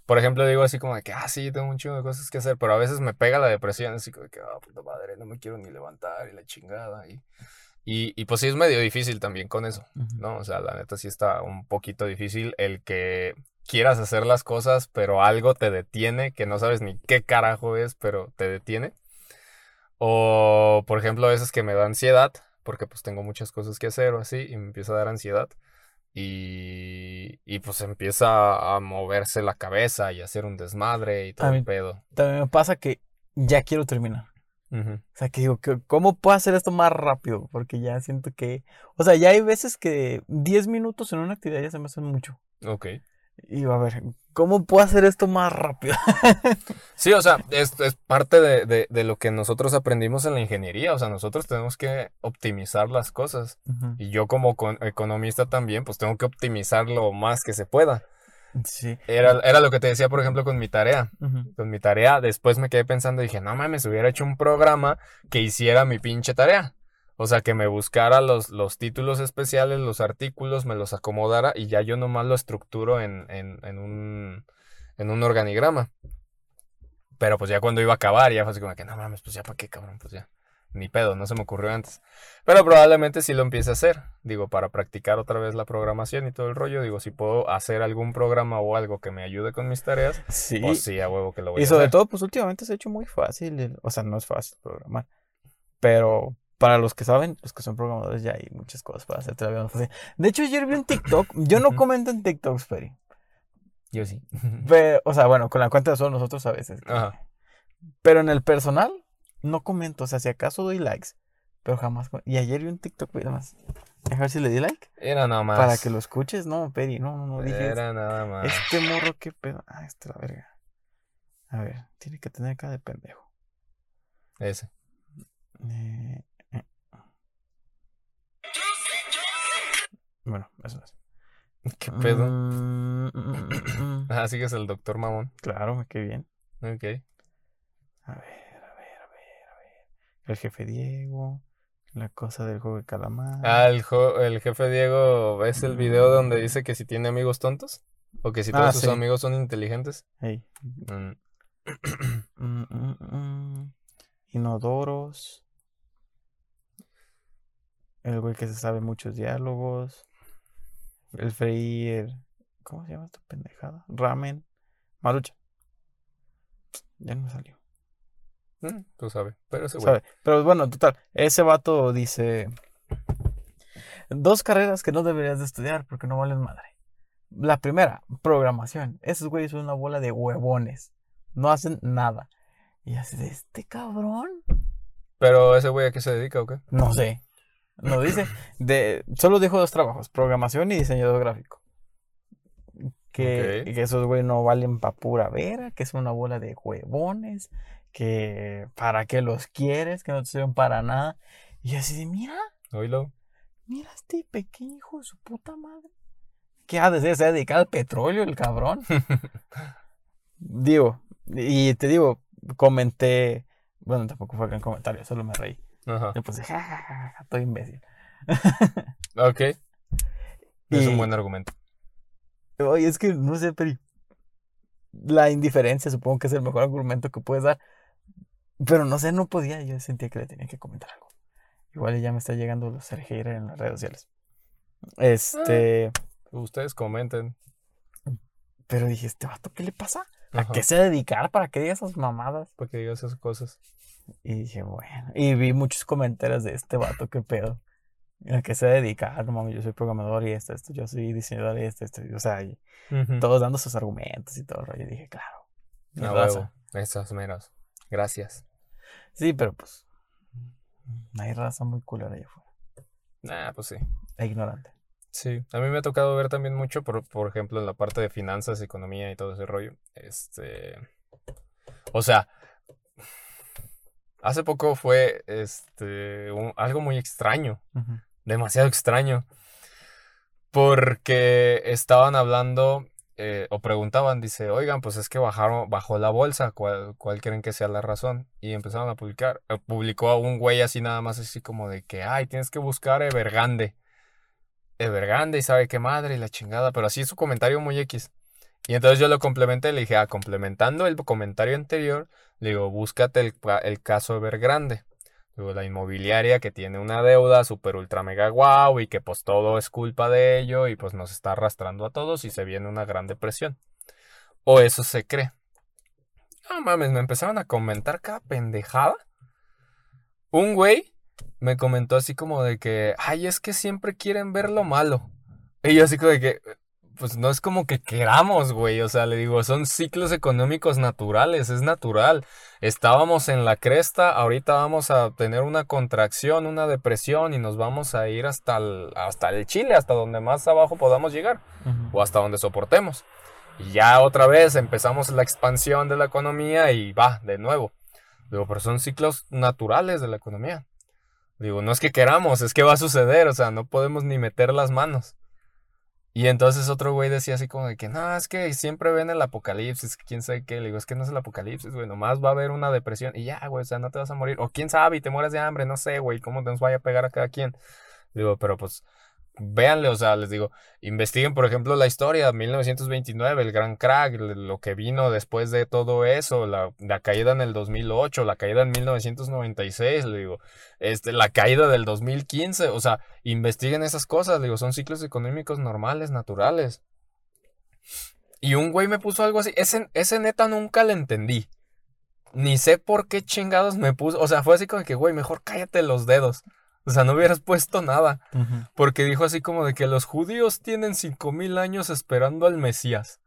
por ejemplo, digo así como de que, ah, sí, tengo un chingo de cosas que hacer, pero a veces me pega la depresión, así como de que, ah, puta madre, no me quiero ni levantar y la chingada. Y, y, y pues sí es medio difícil también con eso. ¿no? O sea, la neta sí está un poquito difícil el que quieras hacer las cosas, pero algo te detiene, que no sabes ni qué carajo es, pero te detiene. O, por ejemplo, a veces que me da ansiedad, porque pues tengo muchas cosas que hacer o así, y me empieza a dar ansiedad. Y, y pues empieza a moverse la cabeza y a hacer un desmadre y todo A el pedo. También me pasa que ya quiero terminar. O sea, que digo, ¿cómo puedo hacer esto más rápido? Porque ya siento que... O sea, ya hay veces que 10 minutos en una actividad ya se me hacen mucho. Ok. Y digo, a ver, ¿cómo puedo hacer esto más rápido? Sí, o sea, es, es parte de, de- de lo que nosotros aprendimos en la ingeniería. O sea, nosotros tenemos que optimizar las cosas. Y yo como con- economista también, pues tengo que optimizar lo más que se pueda. Sí. Era, era lo que te decía, por ejemplo, con mi tarea. Con mi tarea, después me quedé pensando y dije, no mames, hubiera hecho un programa que hiciera mi pinche tarea. O sea, que me buscara los, los títulos especiales, los artículos, me los acomodara y ya yo nomás lo estructuro en, en, en un, en un organigrama. Pero pues ya cuando iba a acabar, ya fue así como que, no mames, pues ya para qué, cabrón, pues ya. Ni pedo, no se me ocurrió antes. Pero probablemente sí lo empiece a hacer. Digo, para practicar otra vez la programación y todo el rollo. Digo, si puedo hacer algún programa o algo que me ayude con mis tareas, Sí. pues sí, a huevo que lo voy Y a sobre hacer. todo, pues últimamente se ha hecho muy fácil. O sea, no es fácil programar. Pero para los que saben, los que son programadores, ya hay muchas cosas para hacer todavía más fácil. De hecho, ayer vi un TikTok. Yo no comento en TikToks, Peri. Yo sí. Pero, o sea, bueno, con la cuenta de solo nosotros a veces. Ajá. Pero en el personal, no comento. O sea, si acaso doy likes. Pero jamás. Y ayer vi un TikTok, nada más. A ver si le di like. Era nada más. Para que lo escuches. No, Peri, no, no, no. Dije, Era nada más. este morro, qué pedo. Ah, este la verga. A ver, tiene que tener cara de pendejo. Ese. Eh, Bueno, eso es. ¿Qué pedo? Mm, mm, mm. Ah, sigues el doctor mamón. Claro, qué bien. Ok. A ver, a ver, a ver, a ver. El jefe Diego. La cosa del juego de calamar. Ah, el, jo- el jefe Diego, ¿ves el video donde dice que si tiene amigos tontos? ¿O que si todos Ah, sus sí. amigos son inteligentes? Ey. Mm. Mm, mm, mm. Inodoros. El güey que se sabe muchos diálogos. El freír. ¿Cómo se llama esta pendejada? Ramen. Marucha. Ya no me salió. Mm, Tú sabes. Pero ese güey. ¿Sabe? Pero bueno, total. Ese vato dice. Dos carreras que no deberías de estudiar porque no valen madre. La primera, programación. Esos güeyes son una bola de huevones. No hacen nada. Y así de este cabrón. Pero ese güey a qué se dedica o qué? No sé. No dice. De, solo dijo dos trabajos: programación y diseñador gráfico. Que, que esos güeyes no valen pa' pura vera, que son una bola de huevones, que para qué los quieres, que no te sirven para nada. Y así de, mira, Oílo. mira este pequeño hijo de su puta madre. ¿Qué ha de ser? ¿Se ha dedicado al petróleo el cabrón? digo, y te digo, comenté, bueno, tampoco fue en comentario, solo me reí. Ajá. Yo puse, ja, ja, ja, ja, estoy imbécil. Ok. Es un Y- buen argumento. Oye, es que no sé, pero la indiferencia supongo que es el mejor argumento que puedes dar. Pero no sé, no podía. Yo sentía que le tenía que comentar algo. Igual ya me está llegando los haters en las redes sociales. Este, Ustedes comenten. pero dije, ¿este vato qué le pasa? ¿A Ajá. qué se dedicar para que diga esas mamadas? Para que digas esas cosas. Y dije, bueno. Y vi muchos comentarios de este vato, qué pedo. ¿A qué se va a dedicar? No mames, yo soy programador y esto, esto, yo soy diseñador y esto, esto. O sea, y todos dando sus argumentos y todo el rollo. Y dije, claro. raza. huevo. Esas meras. Gracias. Sí, pero pues. Hay raza muy culera allá afuera. Nah, pues sí. E ignorante. Sí, a mí me ha tocado ver también mucho, por, por ejemplo, en la parte de finanzas, economía y todo ese rollo. Este. O sea, hace poco fue este un- algo muy extraño, demasiado extraño, porque estaban hablando eh, o preguntaban, dice, oigan, pues es que bajaron, bajó la bolsa, ¿cuál, cuál creen que sea la razón? Y empezaron a publicar. Eh, publicó a un güey así nada más, así como de que, ay, tienes que buscar Evergrande. Evergrande y sabe qué madre y la chingada, pero así su comentario muy X. Y entonces yo lo complementé, le dije, ah, complementando el comentario anterior, le digo, búscate el, el caso Evergrande. Digo, la inmobiliaria que tiene una deuda super ultra mega guau y que pues todo es culpa de ello y pues nos está arrastrando a todos y se viene una gran depresión. O eso se cree. No mames, me empezaron a comentar cada pendejada. Un güey me comentó así como de que, ay, es que siempre quieren ver lo malo. Y yo así como de que, pues no es como que queramos, güey. O sea, le digo, son ciclos económicos naturales, es natural. Estábamos en la cresta, ahorita vamos a tener una contracción, una depresión y nos vamos a ir hasta el, hasta el Chile, hasta donde más abajo podamos llegar o hasta donde soportemos. Y ya otra vez empezamos la expansión de la economía y va de nuevo. Digo, pero son ciclos naturales de la economía. Digo, no es que queramos, es que va a suceder, o sea, no podemos ni meter las manos. Y entonces otro güey decía así como de que, no, es que siempre ven el apocalipsis, quién sabe qué. Le digo, es que no es el apocalipsis, güey, nomás va a haber una depresión y ya, güey, o sea, no te vas a morir. O quién sabe, y te mueres de hambre, no sé, güey, cómo nos vaya a pegar a cada quien. Digo, pero pues, véanle, o sea, les digo, investiguen, por ejemplo, la historia, 1929, el gran crack, lo que vino después de todo eso, la, caída en el 2008, la caída en 1996, le digo, este, la caída del 2015, o sea, investiguen esas cosas, digo, son ciclos económicos normales, naturales. Y un güey me puso algo así, ese, ese neta nunca le entendí. Ni sé por qué chingados me puso, o sea, fue así como que, güey, mejor cállate los dedos. O sea, no hubieras puesto nada. Porque dijo así como de que los judíos tienen cinco mil años esperando al Mesías.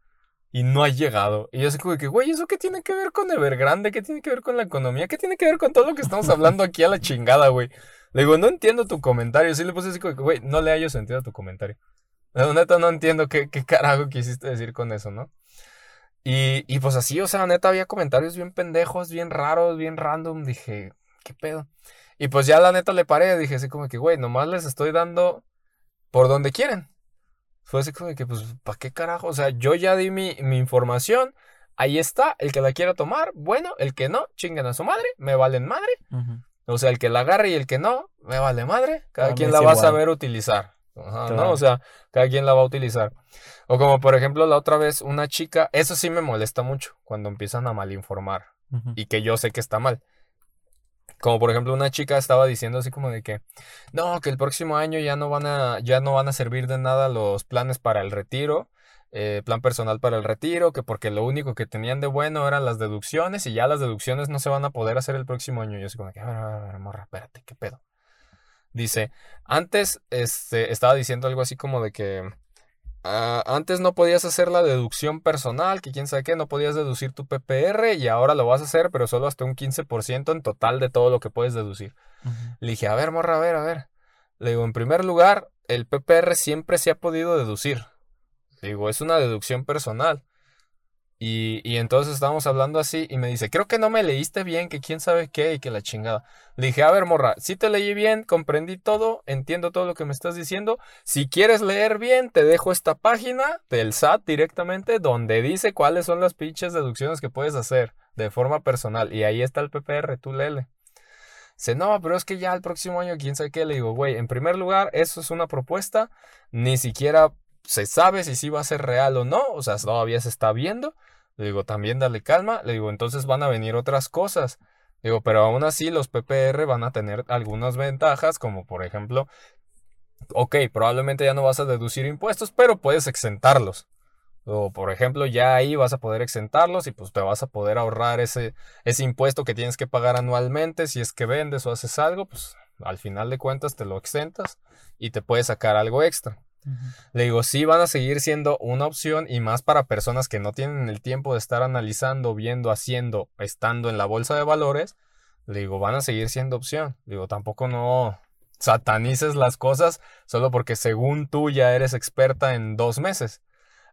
Y no ha llegado. Y yo así como de que, güey, ¿eso qué tiene que ver con Evergrande? ¿Qué tiene que ver con la economía? ¿Qué tiene que ver con todo lo que estamos hablando aquí a la chingada, güey? Le digo, no entiendo tu comentario. Sí le puse así como de que, güey, no le hallo sentido a tu comentario. La neta no entiendo qué, qué carajo quisiste decir con eso, ¿no? Y, y pues así, o sea, neta había comentarios bien pendejos, bien raros, bien random. Dije, ¿qué pedo? Y pues ya la neta le paré, dije así como que, güey, nomás les estoy dando por donde quieren. Fue así como que, pues, ¿para qué carajo? O sea, yo ya di mi, mi información, ahí está, el que la quiera tomar, bueno, el que no, chinguen a su madre, me valen madre. Ujú. O sea, el que la agarre y el que no, me vale madre. Cada quien la va a saber utilizar. Ajá, Claro. ¿no? O sea, cada quien la va a utilizar. O como por ejemplo la otra vez, una chica, eso sí me molesta mucho cuando empiezan a malinformar Ujú. y que yo sé que está mal. Como por ejemplo una chica estaba diciendo así como de que no, que el próximo año ya no van a, ya no van a servir de nada los planes para el retiro, eh, plan personal para el retiro, que porque lo único que tenían de bueno eran las deducciones y ya las deducciones no se van a poder hacer el próximo año. Yo así como de que, a ver, a ver, morra, espérate, ¿qué pedo? Dice, antes este, estaba diciendo algo así como de que ah, antes no podías hacer la deducción personal, que quién sabe qué, no podías deducir tu PPR y ahora lo vas a hacer, pero solo hasta un 15% en total de todo lo que puedes deducir. Le dije, a ver, morra, a ver, a ver. Le digo, en primer lugar, el PPR siempre se ha podido deducir. Le digo, es una deducción personal. Y, entonces estábamos hablando así y me dice, creo que no me leíste bien, que quién sabe qué y que la chingada. Le dije, a ver, morra, si te leí bien, comprendí todo, entiendo todo lo que me estás diciendo. Si quieres leer bien, te dejo esta página del SAT directamente donde dice cuáles son las pinches deducciones que puedes hacer de forma personal. Y ahí está el PPR, tú léele. Dice, no, pero es que ya el próximo año, quién sabe qué. Le digo, güey, en primer lugar, eso es una propuesta. Ni siquiera se sabe si sí va a ser real o no. O sea, todavía se está viendo. Le digo, también dale calma. Le digo, entonces van a venir otras cosas. Digo, pero aún así los PPR van a tener algunas ventajas, como por ejemplo, ok, probablemente ya no vas a deducir impuestos, pero puedes exentarlos. O por ejemplo, ya ahí vas a poder exentarlos y pues te vas a poder ahorrar ese, ese impuesto que tienes que pagar anualmente si es que vendes o haces algo, pues al final de cuentas te lo exentas y te puedes sacar algo extra. Le digo, sí van a seguir siendo una opción y más para personas que no tienen el tiempo de estar analizando, viendo, haciendo, estando en la bolsa de valores. Le digo, van a seguir siendo opción. Digo, tampoco no satanices las cosas solo porque según tú ya eres experta en dos meses.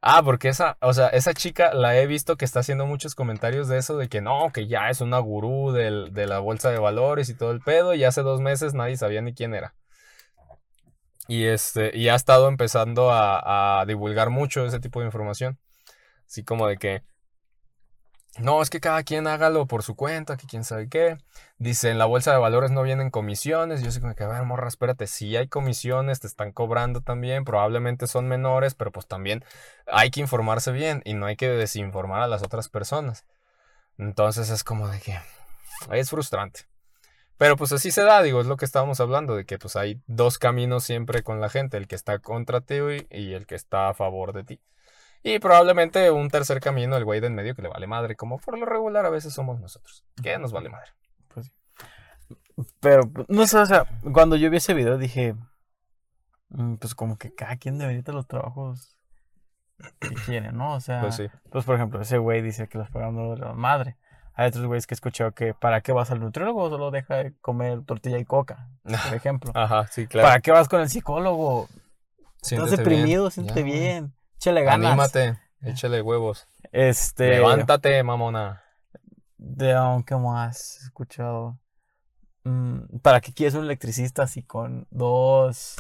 Ah, porque esa, o sea, esa chica la he visto que está haciendo muchos comentarios de eso, de que no, que ya es una gurú de la bolsa de valores y todo el pedo, y hace dos meses nadie sabía ni quién era. Y este, y ha estado empezando a, divulgar mucho ese tipo de información. Así como de que, no, es que cada quien hágalo por su cuenta, que quién sabe qué. Dice, en la bolsa de valores no vienen comisiones. Yo sé que, a ver, morra, espérate, si hay comisiones, te están cobrando también, probablemente son menores, pero pues también hay que informarse bien y no hay que desinformar a las otras personas. Entonces es como de que es frustrante. Pero pues así se da, digo, es lo que estábamos hablando, de que pues hay dos caminos siempre con la gente, el que está contra ti y, y el que está a favor de ti. Y probablemente un tercer camino, el güey de en medio que le vale madre, como por lo regular a veces somos nosotros, que nos vale madre. Pues sí. Pero, no sé, o sea, cuando yo vi ese video dije, mm, pues como que cada quien debería tener los trabajos que quiere, ¿no? O sea, Pues sí. pues por ejemplo, ese güey dice que los programas no valen madre. Hay otros güeyes que he escuchado que ¿para qué vas al nutriólogo? Solo deja de comer tortilla y coca, por ejemplo. Ajá, sí, claro. ¿Para qué vas con el psicólogo? Siéntete Estás deprimido, bien. siéntete Ya, bien. Échale ganas. Anímate, échale huevos. Este. Levántate, mamona. De aunque más he escuchado. Mm, ¿Para qué quieres un electricista así con dos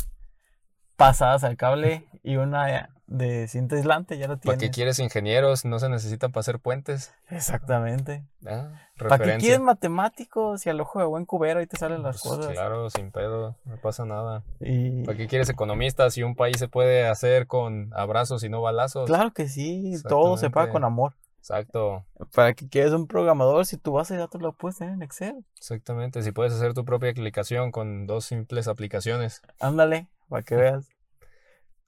pasadas al cable y una de cinta aislante? Ya lo ¿Para qué tienes. quieres ingenieros? No se necesitan para hacer puentes. Exactamente. Ah, ¿Para qué quieres matemáticos y al ojo de buen cubero ahí te salen las Pues, cosas? Claro, sin pedo, no pasa nada. Y ¿Para qué quieres economistas si un país se puede hacer con abrazos y no balazos? claro que sí, todo se paga con amor. Exacto, ¿Para qué quieres un programador si tu base de datos lo puedes tener en Excel? exactamente. Si puedes hacer tu propia aplicación con dos simples aplicaciones. Ándale, para que veas.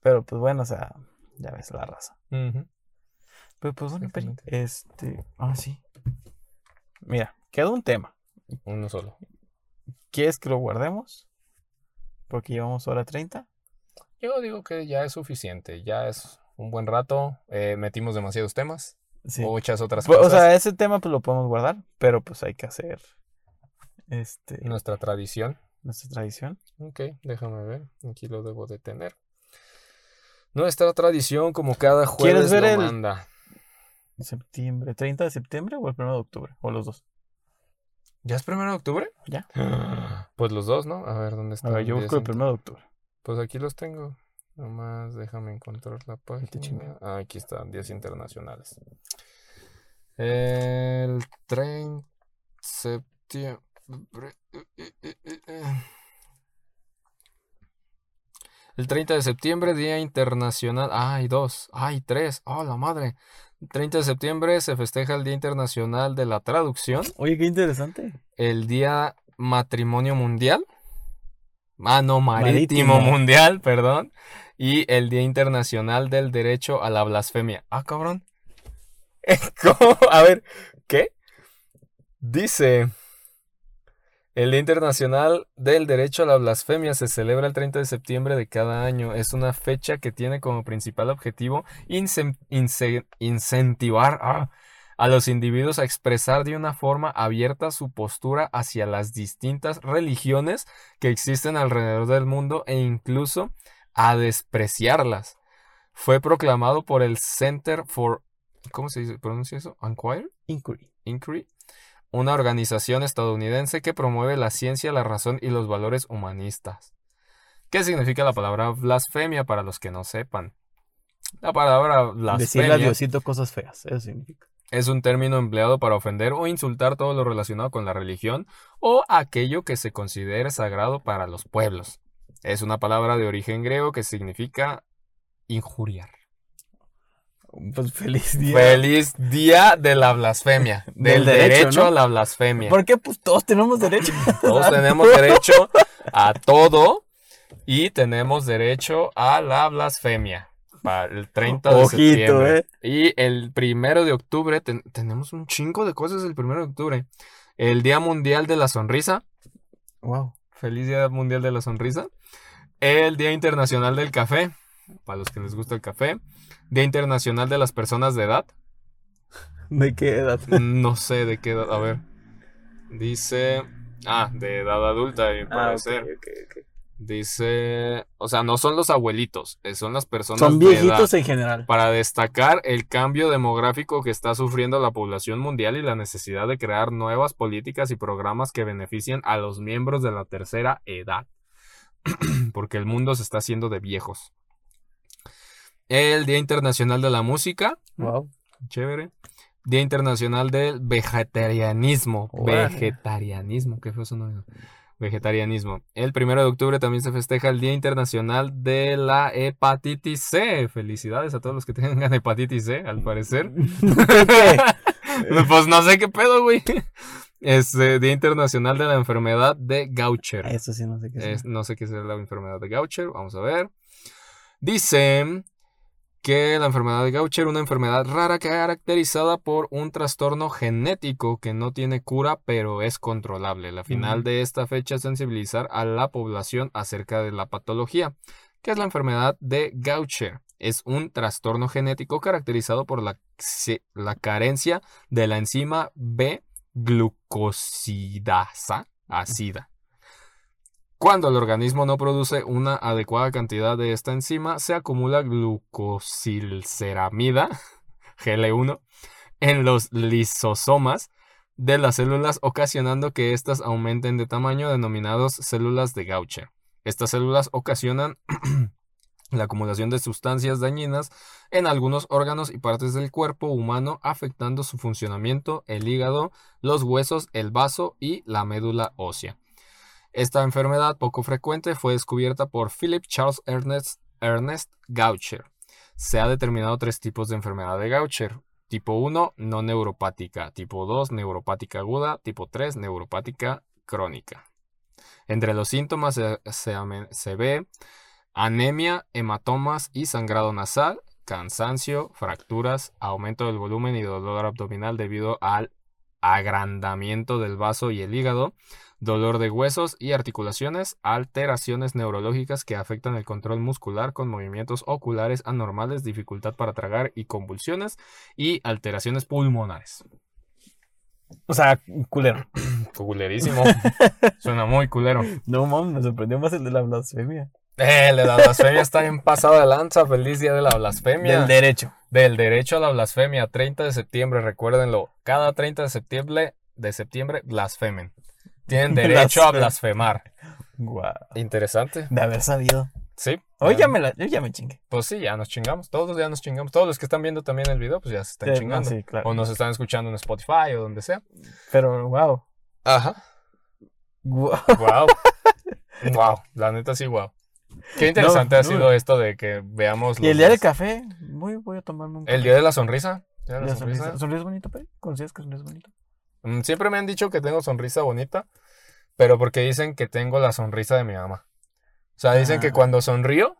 Pero pues bueno, o sea, ya ves la raza. Pero pues bueno, Peri, Exactamente. este, ah, sí. Mira, queda un tema. Uno solo. ¿Quieres que lo guardemos? Porque llevamos hora 30. Yo digo que ya es suficiente, ya es un buen rato. eh, metimos demasiados temas. Sí. Muchas otras Pues, o cosas. sea, ese tema pues lo podemos guardar, pero pues hay que hacer este Nuestra tradición. nuestra tradición. Ok, déjame ver. Aquí lo debo de tener. Nuestra tradición, como cada ¿Quieres jueves ver lo el- manda. Septiembre, 30 de septiembre o el 1 de octubre, o los dos. ¿Ya es primero de octubre? Ya. Pues los dos, ¿no? A ver, ¿dónde A están? ver, yo busco el primero de octubre. Pues aquí los tengo. Nomás déjame encontrar la página. Ah, aquí están, días internacionales. El 30 de septiembre. El 30 de septiembre, Día Internacional. Ah, hay dos. Ah, hay tres. Oh, la madre. 30 de septiembre se festeja el Día Internacional de la Traducción Oye, qué interesante. el Día Matrimonio Mundial. Ah, no, Marítimo, Marítimo. Mundial, perdón. Y el Día Internacional del Derecho a la Blasfemia. Ah, cabrón. ¿Cómo? A ver, ¿qué? Dice, el Día Internacional del Derecho a la Blasfemia se celebra el 30 de septiembre de cada año. Es una fecha que tiene como principal objetivo incen- ince- incentivar ah, a los individuos a expresar de una forma abierta su postura hacia las distintas religiones que existen alrededor del mundo e incluso a despreciarlas. Fue proclamado por el Center for ¿cómo se dice? ¿Pronuncia eso? Inquiry? Inquiry. Una organización estadounidense que promueve la ciencia, la razón y los valores humanistas. ¿Qué significa la palabra blasfemia para los que no sepan? La palabra Decirle a blasfemia Diosito cosas feas. Eso significa. es un término empleado para ofender o insultar todo lo relacionado con la religión o aquello que se considere sagrado para los pueblos. Es una palabra de origen griego que significa injuriar. Pues feliz día. Feliz día de la blasfemia, del, Del derecho, derecho, ¿no? a la blasfemia. Porque pues todos tenemos derecho. Todos tenemos derecho a todo y tenemos derecho a la blasfemia. Para el 30 de Ojito, septiembre. eh. Y el primero de octubre, ten- tenemos un chingo de cosas el primero de octubre. El Día Mundial de la Sonrisa. Wow. Feliz Día Mundial de la Sonrisa. El Día Internacional del Café. Para los que les gusta el café. Día Internacional de las Personas de Edad. ¿De qué edad? No sé de qué edad. A ver. Dice. Ah, de edad adulta, puede Ah, ok, ok. Dice. O sea, no son los abuelitos, eh, son las personas Son de edad. viejitos en general. Para destacar el cambio demográfico que está sufriendo la población mundial y la necesidad de crear nuevas políticas y programas que beneficien a los miembros de la tercera edad. Porque el mundo se está haciendo de viejos. El Día Internacional de la Música. Wow. Chévere. Día Internacional del Vegetarianismo. Vegetarianismo, qué fue eso no. Vegetarianismo. El primero de octubre también se festeja el Día Internacional de la Hepatitis C. Felicidades a todos los que tengan hepatitis C, al parecer. pues no sé qué pedo, güey. Es eh, Día Internacional de la Enfermedad de Gaucher. Eso sí, no sé qué es. Es- no sé qué es la enfermedad de Gaucher. Vamos a ver. Dice que la enfermedad de Gaucher, una enfermedad rara caracterizada por un trastorno genético que no tiene cura, pero es controlable. La final de esta fecha es sensibilizar a la población acerca de la patología. ¿Qué es la enfermedad de Gaucher? Es un trastorno genético caracterizado por la, la carencia de la enzima B-glucosidasa ácida. Cuando el organismo no produce una adecuada cantidad de esta enzima, se acumula glucosilceramida, GL1, en los lisosomas de las células, ocasionando que éstas aumenten de tamaño, denominados células de Gaucher. Estas células ocasionan la acumulación de sustancias dañinas en algunos órganos y partes del cuerpo humano, afectando su funcionamiento, el hígado, los huesos, el vaso y la médula ósea. Esta enfermedad poco frecuente fue descubierta por Philip Charles Ernest, Gaucher. Se ha determinado tres tipos de enfermedad de Gaucher. Tipo 1, no neuropática. Tipo 2, neuropática aguda. Tipo 3, neuropática crónica. Entre los síntomas se, se ve anemia, hematomas y sangrado nasal, cansancio, fracturas, aumento del volumen y dolor abdominal debido al agrandamiento del vaso y el hígado, dolor de huesos y articulaciones, alteraciones neurológicas que afectan el control muscular con movimientos oculares anormales, dificultad para tragar y convulsiones, y alteraciones pulmonares. O sea, culero. Culerísimo. Suena muy culero. No, mames, me sorprendió más el de la blasfemia. Eh, de la blasfemia está bien pasado de lanza. Feliz día de la blasfemia. Del derecho. Del derecho a la blasfemia, 30 de septiembre, recuérdenlo. Cada 30 de septiembre, de septiembre blasfemen. Tienen derecho a blasfemar. Guau. Interesante. De haber sabido. Sí. Hoy ya me la, yo ya me chingué. Pues sí, ya nos chingamos. Todos ya nos chingamos. Todos los que están viendo también el video, pues ya se están Eh, no, chingando. sí, claro. O nos están escuchando en Spotify o donde sea. Pero, wow. Ajá. Guau. Wow. wow. La neta sí, wow. Qué interesante No, ha no. sido esto de que veamos. Y el día del café, voy, voy a tomarme un El día de la sonrisa. La La sonrisa. sonrisa. ¿Sonrisa bonito, Peri? ¿Consideras que sonrisa bonito? Mm, Siempre me han dicho que tengo sonrisa bonita, pero porque dicen que tengo la sonrisa de mi mamá. O sea, dicen que Ah. cuando sonrío,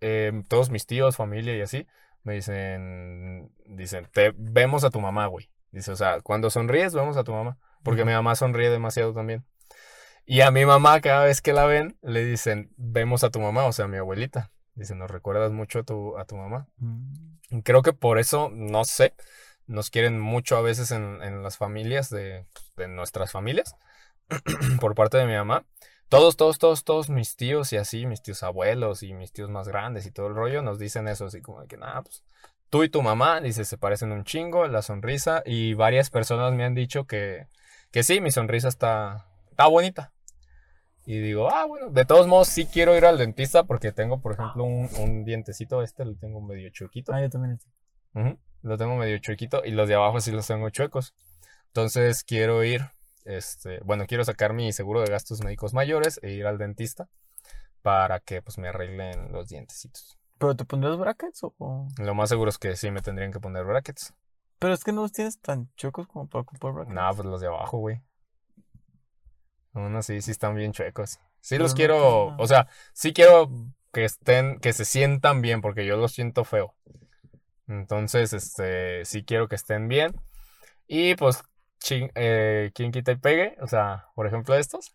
eh, todos mis tíos, familia y así, me dicen, dicen, te vemos a tu mamá, güey. Dice, o sea, cuando sonríes, vemos a tu mamá, porque mi mamá sonríe demasiado también. Y a mi mamá, cada vez que la ven, le dicen, vemos a tu mamá, o sea, a mi abuelita. Dicen, nos recuerdas mucho a tu, a tu mamá. Mm. Creo que por eso, no sé, nos quieren mucho a veces en, en las familias de, de nuestras familias, por parte de mi mamá. Todos, todos, todos, todos mis tíos y así, mis tíos abuelos y mis tíos más grandes y todo el rollo, nos dicen eso, así como de que nada, pues tú y tu mamá, dice, se parecen un chingo, la sonrisa, y varias personas me han dicho que, que sí, mi sonrisa está, está bonita. Y digo, ah, bueno, de todos modos sí quiero ir al dentista porque tengo, por ejemplo, un, un dientecito, este lo tengo medio chuequito. Ah, yo también. Ujú, Lo tengo medio chuequito y los de abajo sí los tengo chuecos. Entonces quiero ir, este, bueno, quiero sacar mi seguro de gastos médicos mayores e ir al dentista para que pues me arreglen los dientecitos. ¿Pero te pondrías brackets o-? Lo más seguro es que sí me tendrían que poner brackets. Pero es que no los tienes tan chocos como para ocupar brackets. No, pues los de abajo, güey. Aún así, sí están bien chuecos. Sí los no quiero, nada. o sea, sí quiero que estén, que se sientan bien, porque yo los siento feo. Entonces, este, sí quiero que estén bien. Y pues, chin- eh, quien quita y pegue, o sea, por ejemplo estos,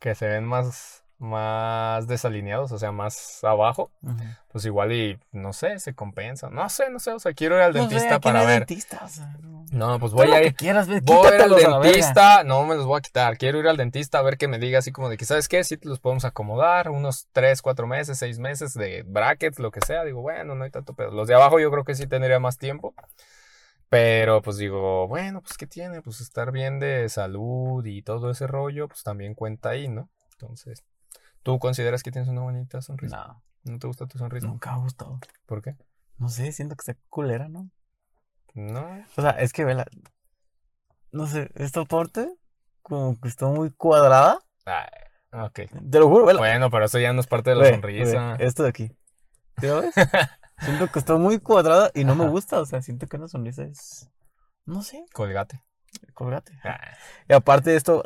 que se ven más, más desalineados, o sea, más abajo, pues igual y, no sé, se compensa. No sé, no sé, o sea, quiero ir al No sé, dentista para ver. dentista, o sea, no. No, pues voy a ir. quieras, ve, Voy ir al dentista, no me los voy a quitar. Quiero ir al dentista a ver que me diga así como de que, ¿sabes qué? Si te los podemos acomodar unos 3, 4 meses, 6 meses de brackets, lo que sea. Digo, bueno, no hay tanto pedo. Los de abajo yo creo que sí tendría más tiempo. Pero pues digo, bueno, pues ¿qué tiene? Pues estar bien de salud y todo ese rollo, pues también cuenta ahí, ¿no? Entonces, ¿tú consideras que tienes una bonita sonrisa? No, ¿No te gusta tu sonrisa? nunca me ha gustado. ¿Por qué? No sé, siento que está culera, ¿no? No. O sea, es que, vela, no sé, esta parte como que está muy cuadrada. Ay, ok. Te lo juro, vela. Bueno, pero eso ya no es parte de la Ve, sonrisa. ve, esto de aquí. ¿Sí lo ves? siento que está muy cuadrada y no me gusta. O sea, siento que una sonrisa es. No sé, Colgate. colgate. Ah. Y aparte de esto,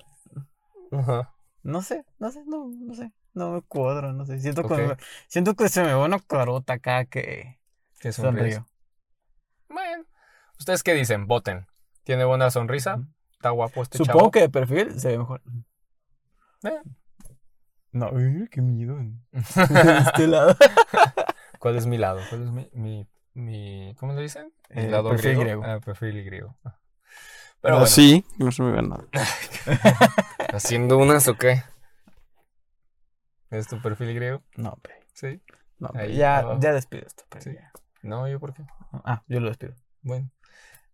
Ajá. no sé, no sé, no, no sé. No me cuadra, no sé. Siento, que, siento que se me va una carota acá que sonrío. Bueno, ¿ustedes qué dicen? Voten. ¿Tiene buena sonrisa? ¿Está guapo este Supongo chavo? que de perfil se ve mejor. Eh. No, uy, qué miedo. de este lado. ¿Cuál es mi lado? ¿Cuál es mi, mi, mi- ¿cómo le dicen? Mi Eh, lado perfil griego. griego. Ah, perfil griego. Pero Pero bueno, sí, no se me ve nada. ¿haciendo unas o qué? ¿Es tu perfil griego? No, pe. Sí. No, pe, Ahí ya, abajo. ya despido esto. pe, Sí. No, ¿yo por qué? Ah, yo lo despido. Bueno.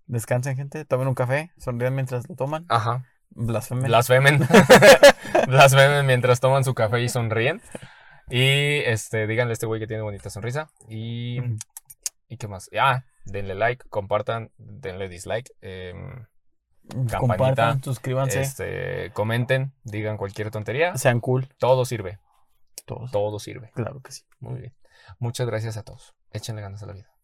Descansen, gente. Tomen un café. Sonrían mientras lo toman. Ajá. Blasfemen. Blasfemen. Blasfemen mientras toman su café y sonríen. Y este, díganle a este güey que tiene bonita sonrisa. Y. ¿Y qué más? Ah, denle like, compartan, denle dislike. campanita, Compartan, suscríbanse. este, comenten, digan cualquier tontería. Sean cool. Todo sirve. Todos. Todo sirve. Claro que sí. Muy bien. Muchas gracias a todos. Échenle ganas a la vida.